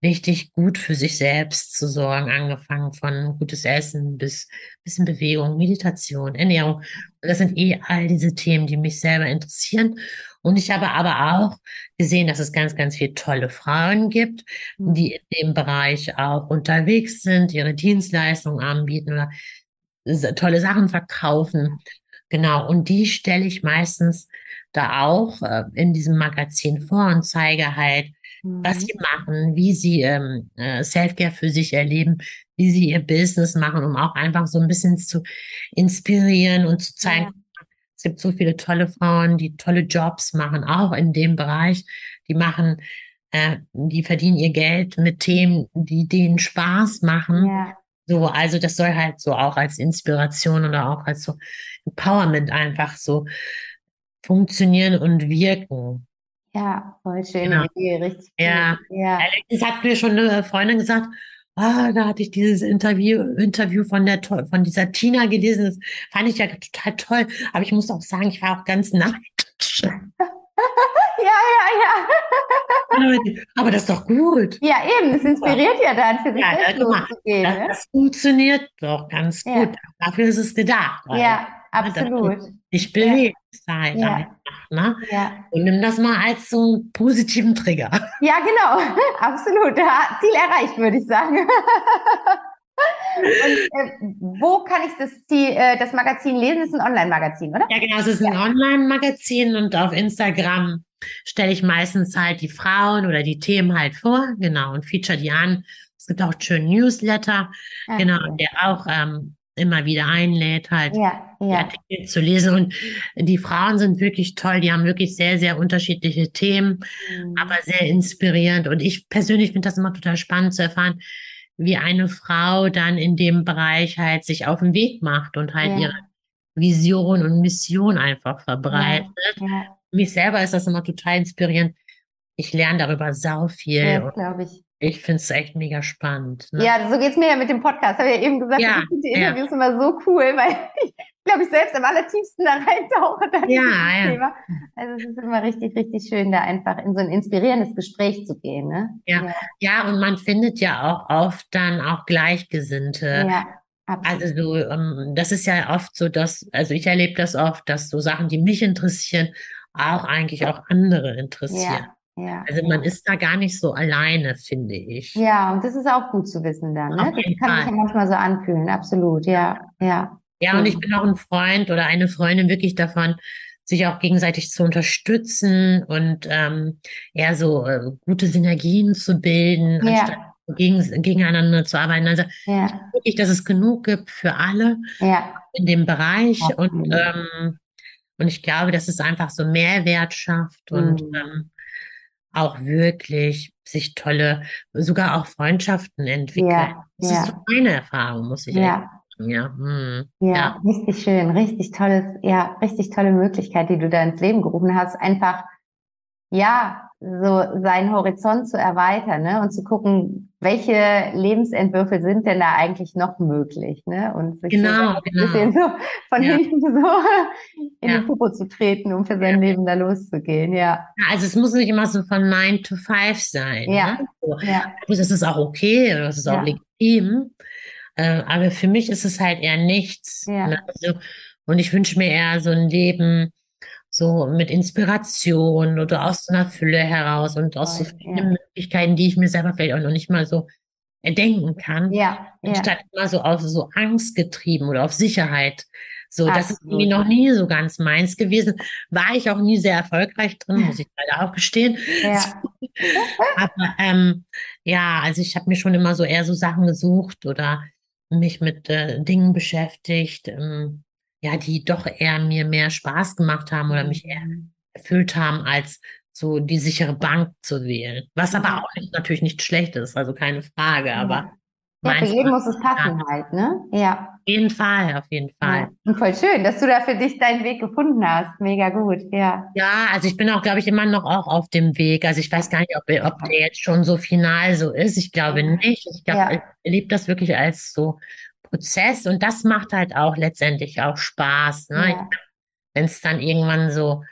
wichtig, gut für sich selbst zu sorgen, angefangen von gutes Essen bis bisschen Bewegung, Meditation, Ernährung. Und das sind eh all diese Themen, die mich selber interessieren. Und ich habe aber auch gesehen, dass es ganz, ganz viele tolle Frauen gibt, die in dem Bereich auch unterwegs sind, ihre Dienstleistungen anbieten oder tolle Sachen verkaufen. Genau, und die stelle ich meistens da auch äh, in diesem Magazin vor und zeige halt, was Mhm. sie machen, wie sie ähm, äh, Selfcare für sich erleben, wie sie ihr Business machen, um auch einfach so ein bisschen zu inspirieren und zu zeigen, Ja. es gibt so viele tolle Frauen, die tolle Jobs machen, auch in dem Bereich. Die machen, äh, die verdienen ihr Geld mit Themen, die denen Spaß machen. Ja, So, also das soll halt so auch als Inspiration oder auch als so Empowerment einfach so funktionieren und wirken. ja, voll schöne Genau. Idee, richtig Ja. Ja, Es hat mir schon eine Freundin gesagt, ah, da hatte ich dieses Interview, Interview von der, von dieser Tina gelesen. Das fand ich ja total toll. Aber ich muss auch sagen, ich war auch ganz neidisch. ja, ja, ja. Aber das ist doch gut. Ja, eben, es inspiriert ja dann, für sich Ja, loszugehen, Das, ne? das funktioniert doch ganz Ja. gut. Dafür ist es gedacht. halt. Ja, du absolut. Dich bewegst halt Ja. einfach, ne? Ja. Und nimm das mal als so einen positiven Trigger. Ja, genau, absolut. Ja, Ziel erreicht, würde ich sagen. Und äh, wo kann ich das, Ziel, äh, das Magazin lesen? Das ist ein Online-Magazin, oder? Ja, genau, es ist ein Online-Magazin und auf Instagram stelle ich meistens halt die Frauen oder die Themen halt vor, genau, und feature die an. Es gibt auch einen schönen Newsletter, Ah, genau, der auch ähm, immer wieder einlädt, halt Ja, die ja, Artikel zu lesen. Und die Frauen sind wirklich toll, die haben wirklich sehr, sehr unterschiedliche Themen, Mhm. aber sehr inspirierend. Und ich persönlich finde das immer total spannend zu erfahren, wie eine Frau dann in dem Bereich halt sich auf den Weg macht und halt Ja. ihre Vision und Mission einfach verbreitet. ja, Mich selber ist das immer total inspirierend. Ich lerne darüber sau viel ja, glaube ich. ich finde es echt mega spannend. Ne? Ja, so geht's mir ja mit dem Podcast. Habe ich ja eben gesagt, Ja, ich finde die ja. Interviews immer so cool, weil ich glaube, ich selbst am allertiefsten da reintauche dann Ja, ja. Thema. Also es ist immer richtig, richtig schön, da einfach in so ein inspirierendes Gespräch zu gehen, ne? Ja. Ja, und man findet ja auch oft dann auch Gleichgesinnte. Ja, absolut. Also so, ähm, das ist ja oft so, dass, also ich erlebe das oft, dass so Sachen, die mich interessieren, auch eigentlich auch andere interessieren. Ja, ja. Also man ist da gar nicht so alleine, finde ich. Ja, und das ist auch gut zu wissen dann, ne? Das kann sich Fall. ja manchmal so anfühlen, absolut, ja, ja. Ja, und ich bin auch ein Freund oder eine Freundin wirklich davon, sich auch gegenseitig zu unterstützen und ähm, eher so äh, gute Synergien zu bilden, Ja. anstatt gegen, gegeneinander zu arbeiten. Also Ja, wirklich, dass es genug gibt für alle ja, in dem Bereich und, Absolut. ähm, und ich glaube, dass es einfach so Mehrwert schafft und Mhm. ähm, auch wirklich sich tolle, sogar auch Freundschaften entwickeln. Ja, Das ja. ist so meine Erfahrung, muss ich Ja. sagen. Ja, hm, ja, ja. richtig schön, richtig tolles, ja, richtig tolle Möglichkeit, die du da ins Leben gerufen hast, einfach ja, so seinen Horizont zu erweitern ne? und zu gucken, welche Lebensentwürfe sind denn da eigentlich noch möglich, ne? Und sich genau, so genau. ein bisschen so von ja. hinten so in ja. den Popo zu treten, um für sein ja. Leben da loszugehen, ja. Also es muss nicht immer so von 9 to 5 sein. Ja. Ne? So. ja. Das ist auch okay, das ist auch legitim. Äh, aber für mich ist es halt eher nichts. Ja. Ne? Also, und ich wünsche mir eher so ein Leben, so mit Inspiration oder aus so einer Fülle heraus und aus so vielen ja. Möglichkeiten, die ich mir selber vielleicht auch noch nicht mal so erdenken kann. Ja. Anstatt ja. immer so auf so Angst getrieben oder auf Sicherheit. So, Absolut. das ist irgendwie noch nie so ganz meins gewesen. War ich auch nie sehr erfolgreich drin, muss ich leider auch gestehen. Ja. Aber ähm, ja, also ich habe mir schon immer so eher so Sachen gesucht oder mich mit äh, Dingen beschäftigt. Ähm, ja, die doch eher mir mehr Spaß gemacht haben oder mich eher mhm. erfüllt haben, als so die sichere Bank zu wählen. Was aber auch nicht, natürlich nicht schlecht ist, also keine Frage, aber. Ja, für jeden muss es passen halt, ne? Ja. Auf jeden Fall, auf jeden Fall. Ja. Und voll schön, dass du da für dich deinen Weg gefunden hast. Mega gut, ja. Ja, also ich bin auch, glaube ich, immer noch auch auf dem Weg. Also ich weiß gar nicht, ob, ob der jetzt schon so final so ist. Ich glaube nicht. Ich glaube, ja. ich erlebe das wirklich als so Prozess und das macht halt auch letztendlich auch Spaß. Ne? Ja. Wenn es dann irgendwann so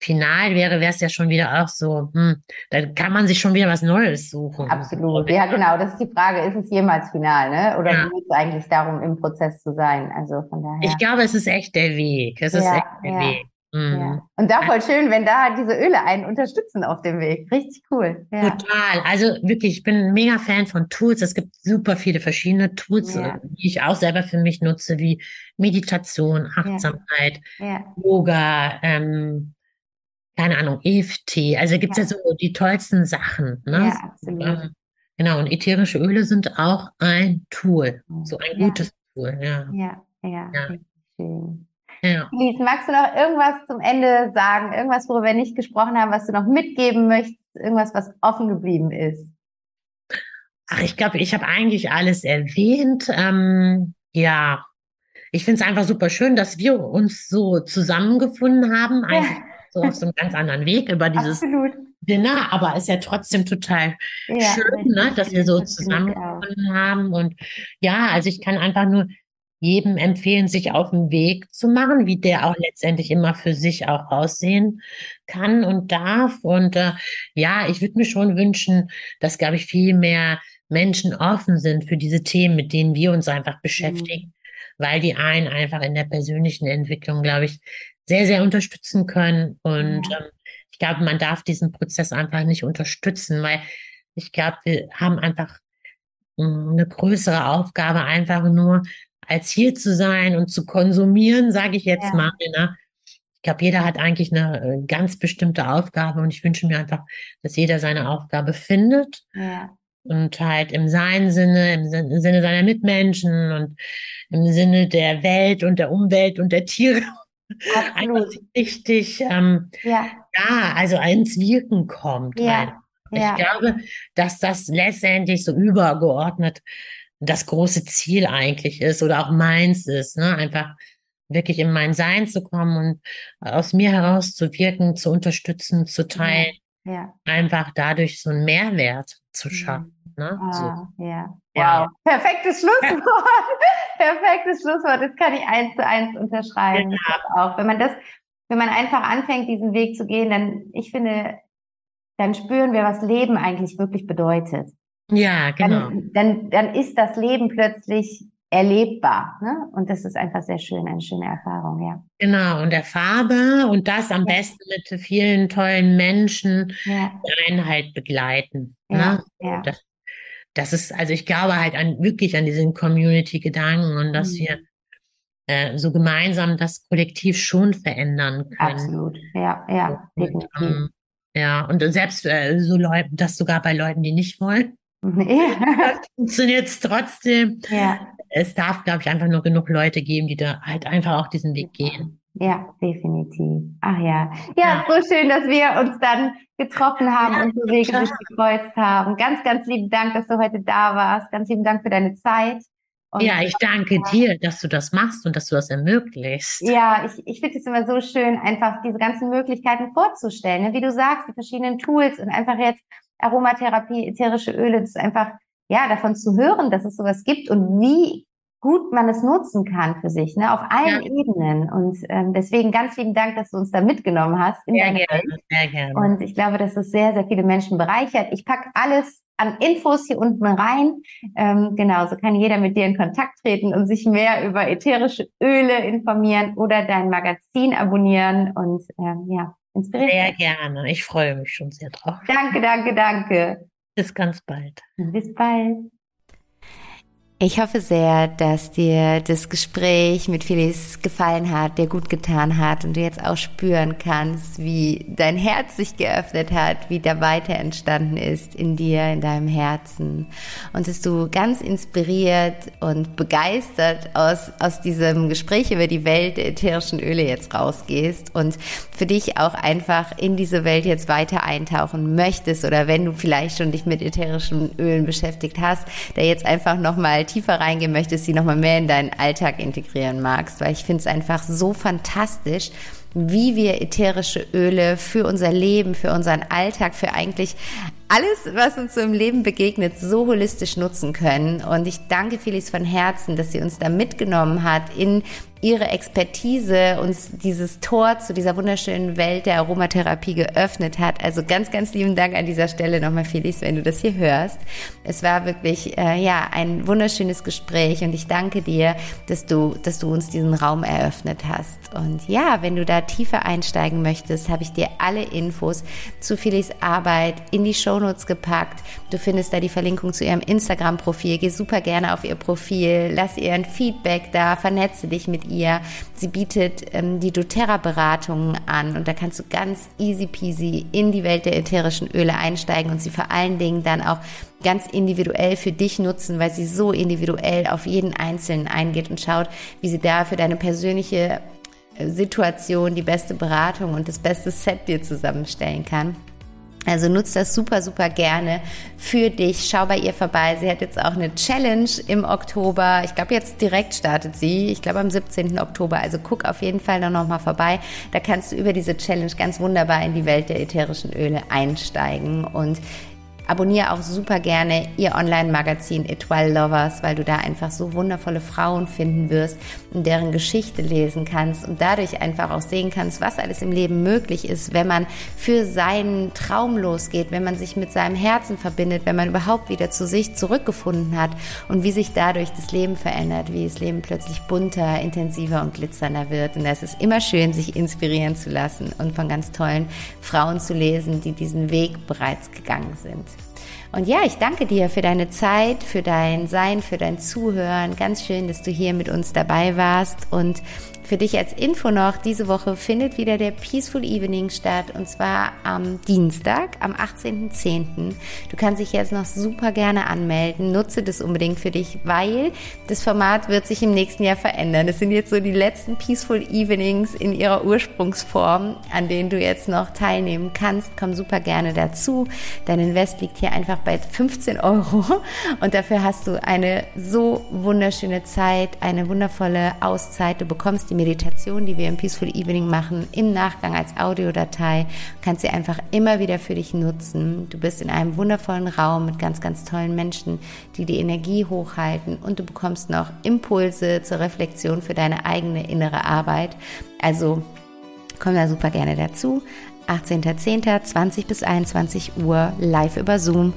final wäre, wäre es ja schon wieder auch so, hm, dann kann man sich schon wieder was Neues suchen. Absolut, ja genau, das ist die Frage, ist es jemals final, ne? Oder ja. geht es eigentlich darum, im Prozess zu sein? Also von daher. Ich glaube, es ist echt der Weg. Es ist echt der ja. Weg. Mhm. Ja. Und da voll schön, wenn da diese Öle einen unterstützen auf dem Weg. Richtig cool. Ja. Total. Also wirklich, ich bin ein mega Fan von Tools. Es gibt super viele verschiedene Tools, ja. die ich auch selber für mich nutze, wie Meditation, Achtsamkeit, Yoga, ähm, keine Ahnung, EFT. Also gibt es ja. so die tollsten Sachen. Ne? Ja, absolut. Ähm, genau, und ätherische Öle sind auch ein Tool. So ein gutes Tool. Ja, ja, ja. Schön. Ja. Lies, magst du noch irgendwas zum Ende sagen? Irgendwas, worüber wir nicht gesprochen haben, was du noch mitgeben möchtest? Irgendwas, was offen geblieben ist? Ach, ich glaube, ich habe eigentlich alles erwähnt. Ähm, ja, ich finde es einfach super schön, dass wir uns so zusammengefunden haben. Ja. So auf so einem ganz anderen Weg über dieses Absolut. Dinner, aber ist ja trotzdem total ja, schön, ne, dass wir so zusammengefunden haben. Und ja, also ich kann einfach nur jedem empfehlen, sich auf den Weg zu machen, wie der auch letztendlich immer für sich auch aussehen kann und darf. Und äh, ja, ich würde mir schon wünschen, dass, glaube ich, viel mehr Menschen offen sind für diese Themen, mit denen wir uns einfach beschäftigen, mhm. weil die einen einfach in der persönlichen Entwicklung, glaube ich, sehr, sehr unterstützen können. Und mhm. ähm, ich glaube, man darf diesen Prozess einfach nicht unterstützen, weil ich glaube, wir haben einfach hm, eine größere Aufgabe, einfach nur als hier zu sein und zu konsumieren, sage ich jetzt ja. mal. Ne? Ich glaube, jeder hat eigentlich eine äh, ganz bestimmte Aufgabe und ich wünsche mir einfach, dass jeder seine Aufgabe findet. Ja. Und halt im seinen Sinne, im Sinne seiner Mitmenschen und im Sinne der Welt und der Umwelt und der Tiere einfach richtig, ähm, ja. ja, also ins Wirken kommt. Ja. Ich ja. glaube, dass das letztendlich so übergeordnet das große Ziel eigentlich ist oder auch meins ist, ne? einfach wirklich in mein Sein zu kommen und aus mir heraus zu wirken, zu unterstützen, zu teilen, ja, ja. einfach dadurch so einen Mehrwert zu mhm. schaffen. Ne? Ah, so. ja. Wow. Perfektes Schlusswort. Perfektes Schlusswort. Das kann ich eins zu eins unterschreiben. Genau. Auch wenn man das, wenn man einfach anfängt, diesen Weg zu gehen, dann, ich finde, dann spüren wir, was Leben eigentlich wirklich bedeutet. Ja, genau. Dann, dann, dann ist das Leben plötzlich erlebbar. Ne? Und das ist einfach sehr schön, eine schöne Erfahrung, ja. Genau, und der Farbe und das am ja. besten mit vielen tollen Menschen ja. Einheit begleiten. Ja, ne? ja. Das, das ist, also ich glaube halt an wirklich an diesen Community-Gedanken und dass mhm. wir äh, so gemeinsam das Kollektiv schon verändern können. Absolut, ja, ja, und, ähm, ja, und selbst äh, so Leute, das sogar bei Leuten, die nicht wollen. Funktioniert es trotzdem. Ja. Es darf, glaube ich, einfach nur genug Leute geben, die da halt einfach auch diesen Weg gehen. Ja, definitiv. Ach ja. Ja, ja. so schön, dass wir uns dann getroffen haben ja, und so Wege gekreuzt haben. Ganz, ganz lieben Dank, dass du heute da warst. Ganz lieben Dank für deine Zeit. Und ja, ich danke dir, dass du das machst und dass du das ermöglichst. Ja, ich, ich finde es immer so schön, einfach diese ganzen Möglichkeiten vorzustellen. Ne? Wie du sagst, die verschiedenen Tools und einfach jetzt Aromatherapie, ätherische Öle, das ist einfach, ja, davon zu hören, dass es sowas gibt und wie gut man es nutzen kann für sich, ne, auf allen ja. Ebenen. Und ähm, deswegen ganz vielen Dank, dass du uns da mitgenommen hast in sehr gerne, Welt. Sehr gerne. Und ich glaube, dass es sehr, sehr viele Menschen bereichert. Ich packe alles an Infos hier unten rein. Ähm, genau, so kann jeder mit dir in Kontakt treten und sich mehr über ätherische Öle informieren oder dein Magazin abonnieren und ähm, ja, inspirieren. Sehr gerne. Ich freue mich schon sehr drauf. Danke, danke, danke. Bis ganz bald. Bis bald. Ich hoffe sehr, dass dir das Gespräch mit Felix gefallen hat, dir gut getan hat und du jetzt auch spüren kannst, wie dein Herz sich geöffnet hat, wie da weiter entstanden ist in dir, in deinem Herzen. Und dass du ganz inspiriert und begeistert aus, aus diesem Gespräch über die Welt der ätherischen Öle jetzt rausgehst und für dich auch einfach in diese Welt jetzt weiter eintauchen möchtest oder wenn du vielleicht schon dich mit ätherischen Ölen beschäftigt hast, da jetzt einfach nochmal tiefer reingehen möchtest, sie nochmal mehr in deinen Alltag integrieren magst, weil ich finde es einfach so fantastisch, wie wir ätherische Öle für unser Leben, für unseren Alltag, für eigentlich alles, was uns so im Leben begegnet, so holistisch nutzen können. Und ich danke Felix von Herzen, dass sie uns da mitgenommen hat in ihre Expertise uns dieses Tor zu dieser wunderschönen Welt der Aromatherapie geöffnet hat. Also ganz, ganz lieben Dank an dieser Stelle nochmal, Felix, wenn du das hier hörst. Es war wirklich, äh, ja, ein wunderschönes Gespräch und ich danke dir, dass du, dass du uns diesen Raum eröffnet hast. Und ja, wenn du da tiefer einsteigen möchtest, habe ich dir alle Infos zu Felix Arbeit in die Show Shownotes gepackt. Du findest da die Verlinkung zu ihrem Instagram-Profil. Geh super gerne auf ihr Profil, lass ihr ein Feedback da, vernetze dich mit ihr. Sie bietet ähm, die doTERRA-Beratungen an und da kannst du ganz easy peasy in die Welt der ätherischen Öle einsteigen und sie vor allen Dingen dann auch ganz individuell für dich nutzen, weil sie so individuell auf jeden Einzelnen eingeht und schaut, wie sie da für deine persönliche äh, Situation die beste Beratung und das beste Set dir zusammenstellen kann. Also nutzt das super, super gerne für dich. Schau bei ihr vorbei. Sie hat jetzt auch eine Challenge im Oktober. Ich glaube, jetzt direkt startet sie. Ich glaube, am 17. Oktober. Also guck auf jeden Fall noch mal vorbei. Da kannst du über diese Challenge ganz wunderbar in die Welt der ätherischen Öle einsteigen. Und Abonniere auch super gerne ihr Online-Magazin Etoile Lovers, weil du da einfach so wundervolle Frauen finden wirst und deren Geschichte lesen kannst und dadurch einfach auch sehen kannst, was alles im Leben möglich ist, wenn man für seinen Traum losgeht, wenn man sich mit seinem Herzen verbindet, wenn man überhaupt wieder zu sich zurückgefunden hat und wie sich dadurch das Leben verändert, wie das Leben plötzlich bunter, intensiver und glitzernder wird. Und es ist immer schön, sich inspirieren zu lassen und von ganz tollen Frauen zu lesen, die diesen Weg bereits gegangen sind. Und ja, ich danke dir für deine Zeit, für dein Sein, für dein Zuhören. Ganz schön, dass du hier mit uns dabei warst. Und für dich als Info noch, diese Woche findet wieder der Peaceful Evening statt und zwar am Dienstag, am 18.10. Du kannst dich jetzt noch super gerne anmelden. Nutze das unbedingt für dich, weil das Format wird sich im nächsten Jahr verändern. Es sind jetzt so die letzten Peaceful Evenings in ihrer Ursprungsform, an denen du jetzt noch teilnehmen kannst. Komm super gerne dazu. Dein Invest liegt hier einfach bei 15 Euro und dafür hast du eine so wunderschöne Zeit, eine wundervolle Auszeit. Du bekommst die Meditation, die wir im Peaceful Evening machen, im Nachgang als Audiodatei. Du kannst sie einfach immer wieder für dich nutzen. Du bist in einem wundervollen Raum mit ganz, ganz tollen Menschen, die die Energie hochhalten und du bekommst noch Impulse zur Reflexion für deine eigene innere Arbeit. Also komm da super gerne dazu. 18.10. 20 bis 21 Uhr live über Zoom.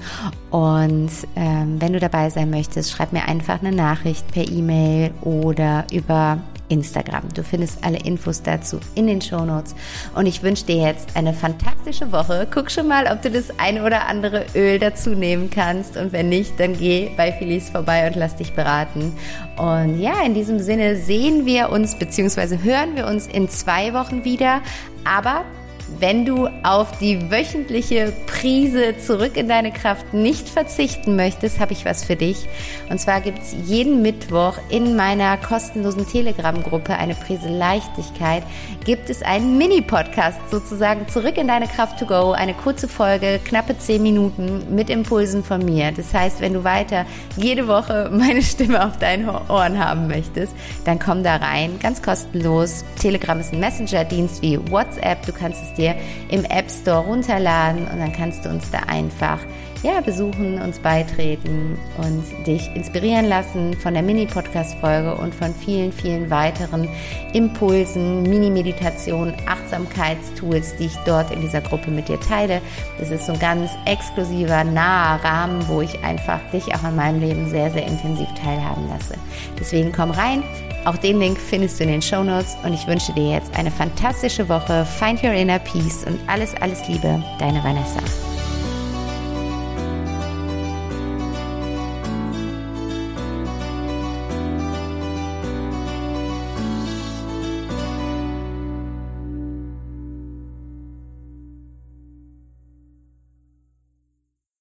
Und ähm, wenn du dabei sein möchtest, schreib mir einfach eine Nachricht per E-Mail oder über Instagram. Du findest alle Infos dazu in den Show Notes. Und ich wünsche dir jetzt eine fantastische Woche. Guck schon mal, ob du das eine oder andere Öl dazu nehmen kannst. Und wenn nicht, dann geh bei Felice vorbei und lass dich beraten. Und ja, in diesem Sinne sehen wir uns bzw. hören wir uns in zwei Wochen wieder. Aber Wenn du auf die wöchentliche Prise zurück in deine Kraft nicht verzichten möchtest, habe ich was für dich. Und zwar gibt es jeden Mittwoch in meiner kostenlosen Telegram-Gruppe eine Prise Leichtigkeit, gibt es einen Mini-Podcast sozusagen zurück in deine Kraft to go, eine kurze Folge, knappe zehn Minuten mit Impulsen von mir. Das heißt, wenn du weiter jede Woche meine Stimme auf deinen Ohren haben möchtest, dann komm da rein, ganz kostenlos. Telegram ist ein Messenger-Dienst wie WhatsApp. Du kannst es dir im App Store runterladen und dann kannst du uns da einfach ja, besuchen, uns beitreten und dich inspirieren lassen von der Mini-Podcast-Folge und von vielen, vielen weiteren Impulsen, Mini-Meditationen, Achtsamkeitstools, die ich dort in dieser Gruppe mit dir teile. Das ist so ein ganz exklusiver, naher Rahmen, wo ich einfach dich auch in meinem Leben sehr, sehr intensiv teilhaben lasse. Deswegen komm rein, auch den Link findest du in den Show Notes und ich wünsche dir jetzt eine fantastische Woche. Find your inner peace und alles, alles Liebe, deine Vanessa.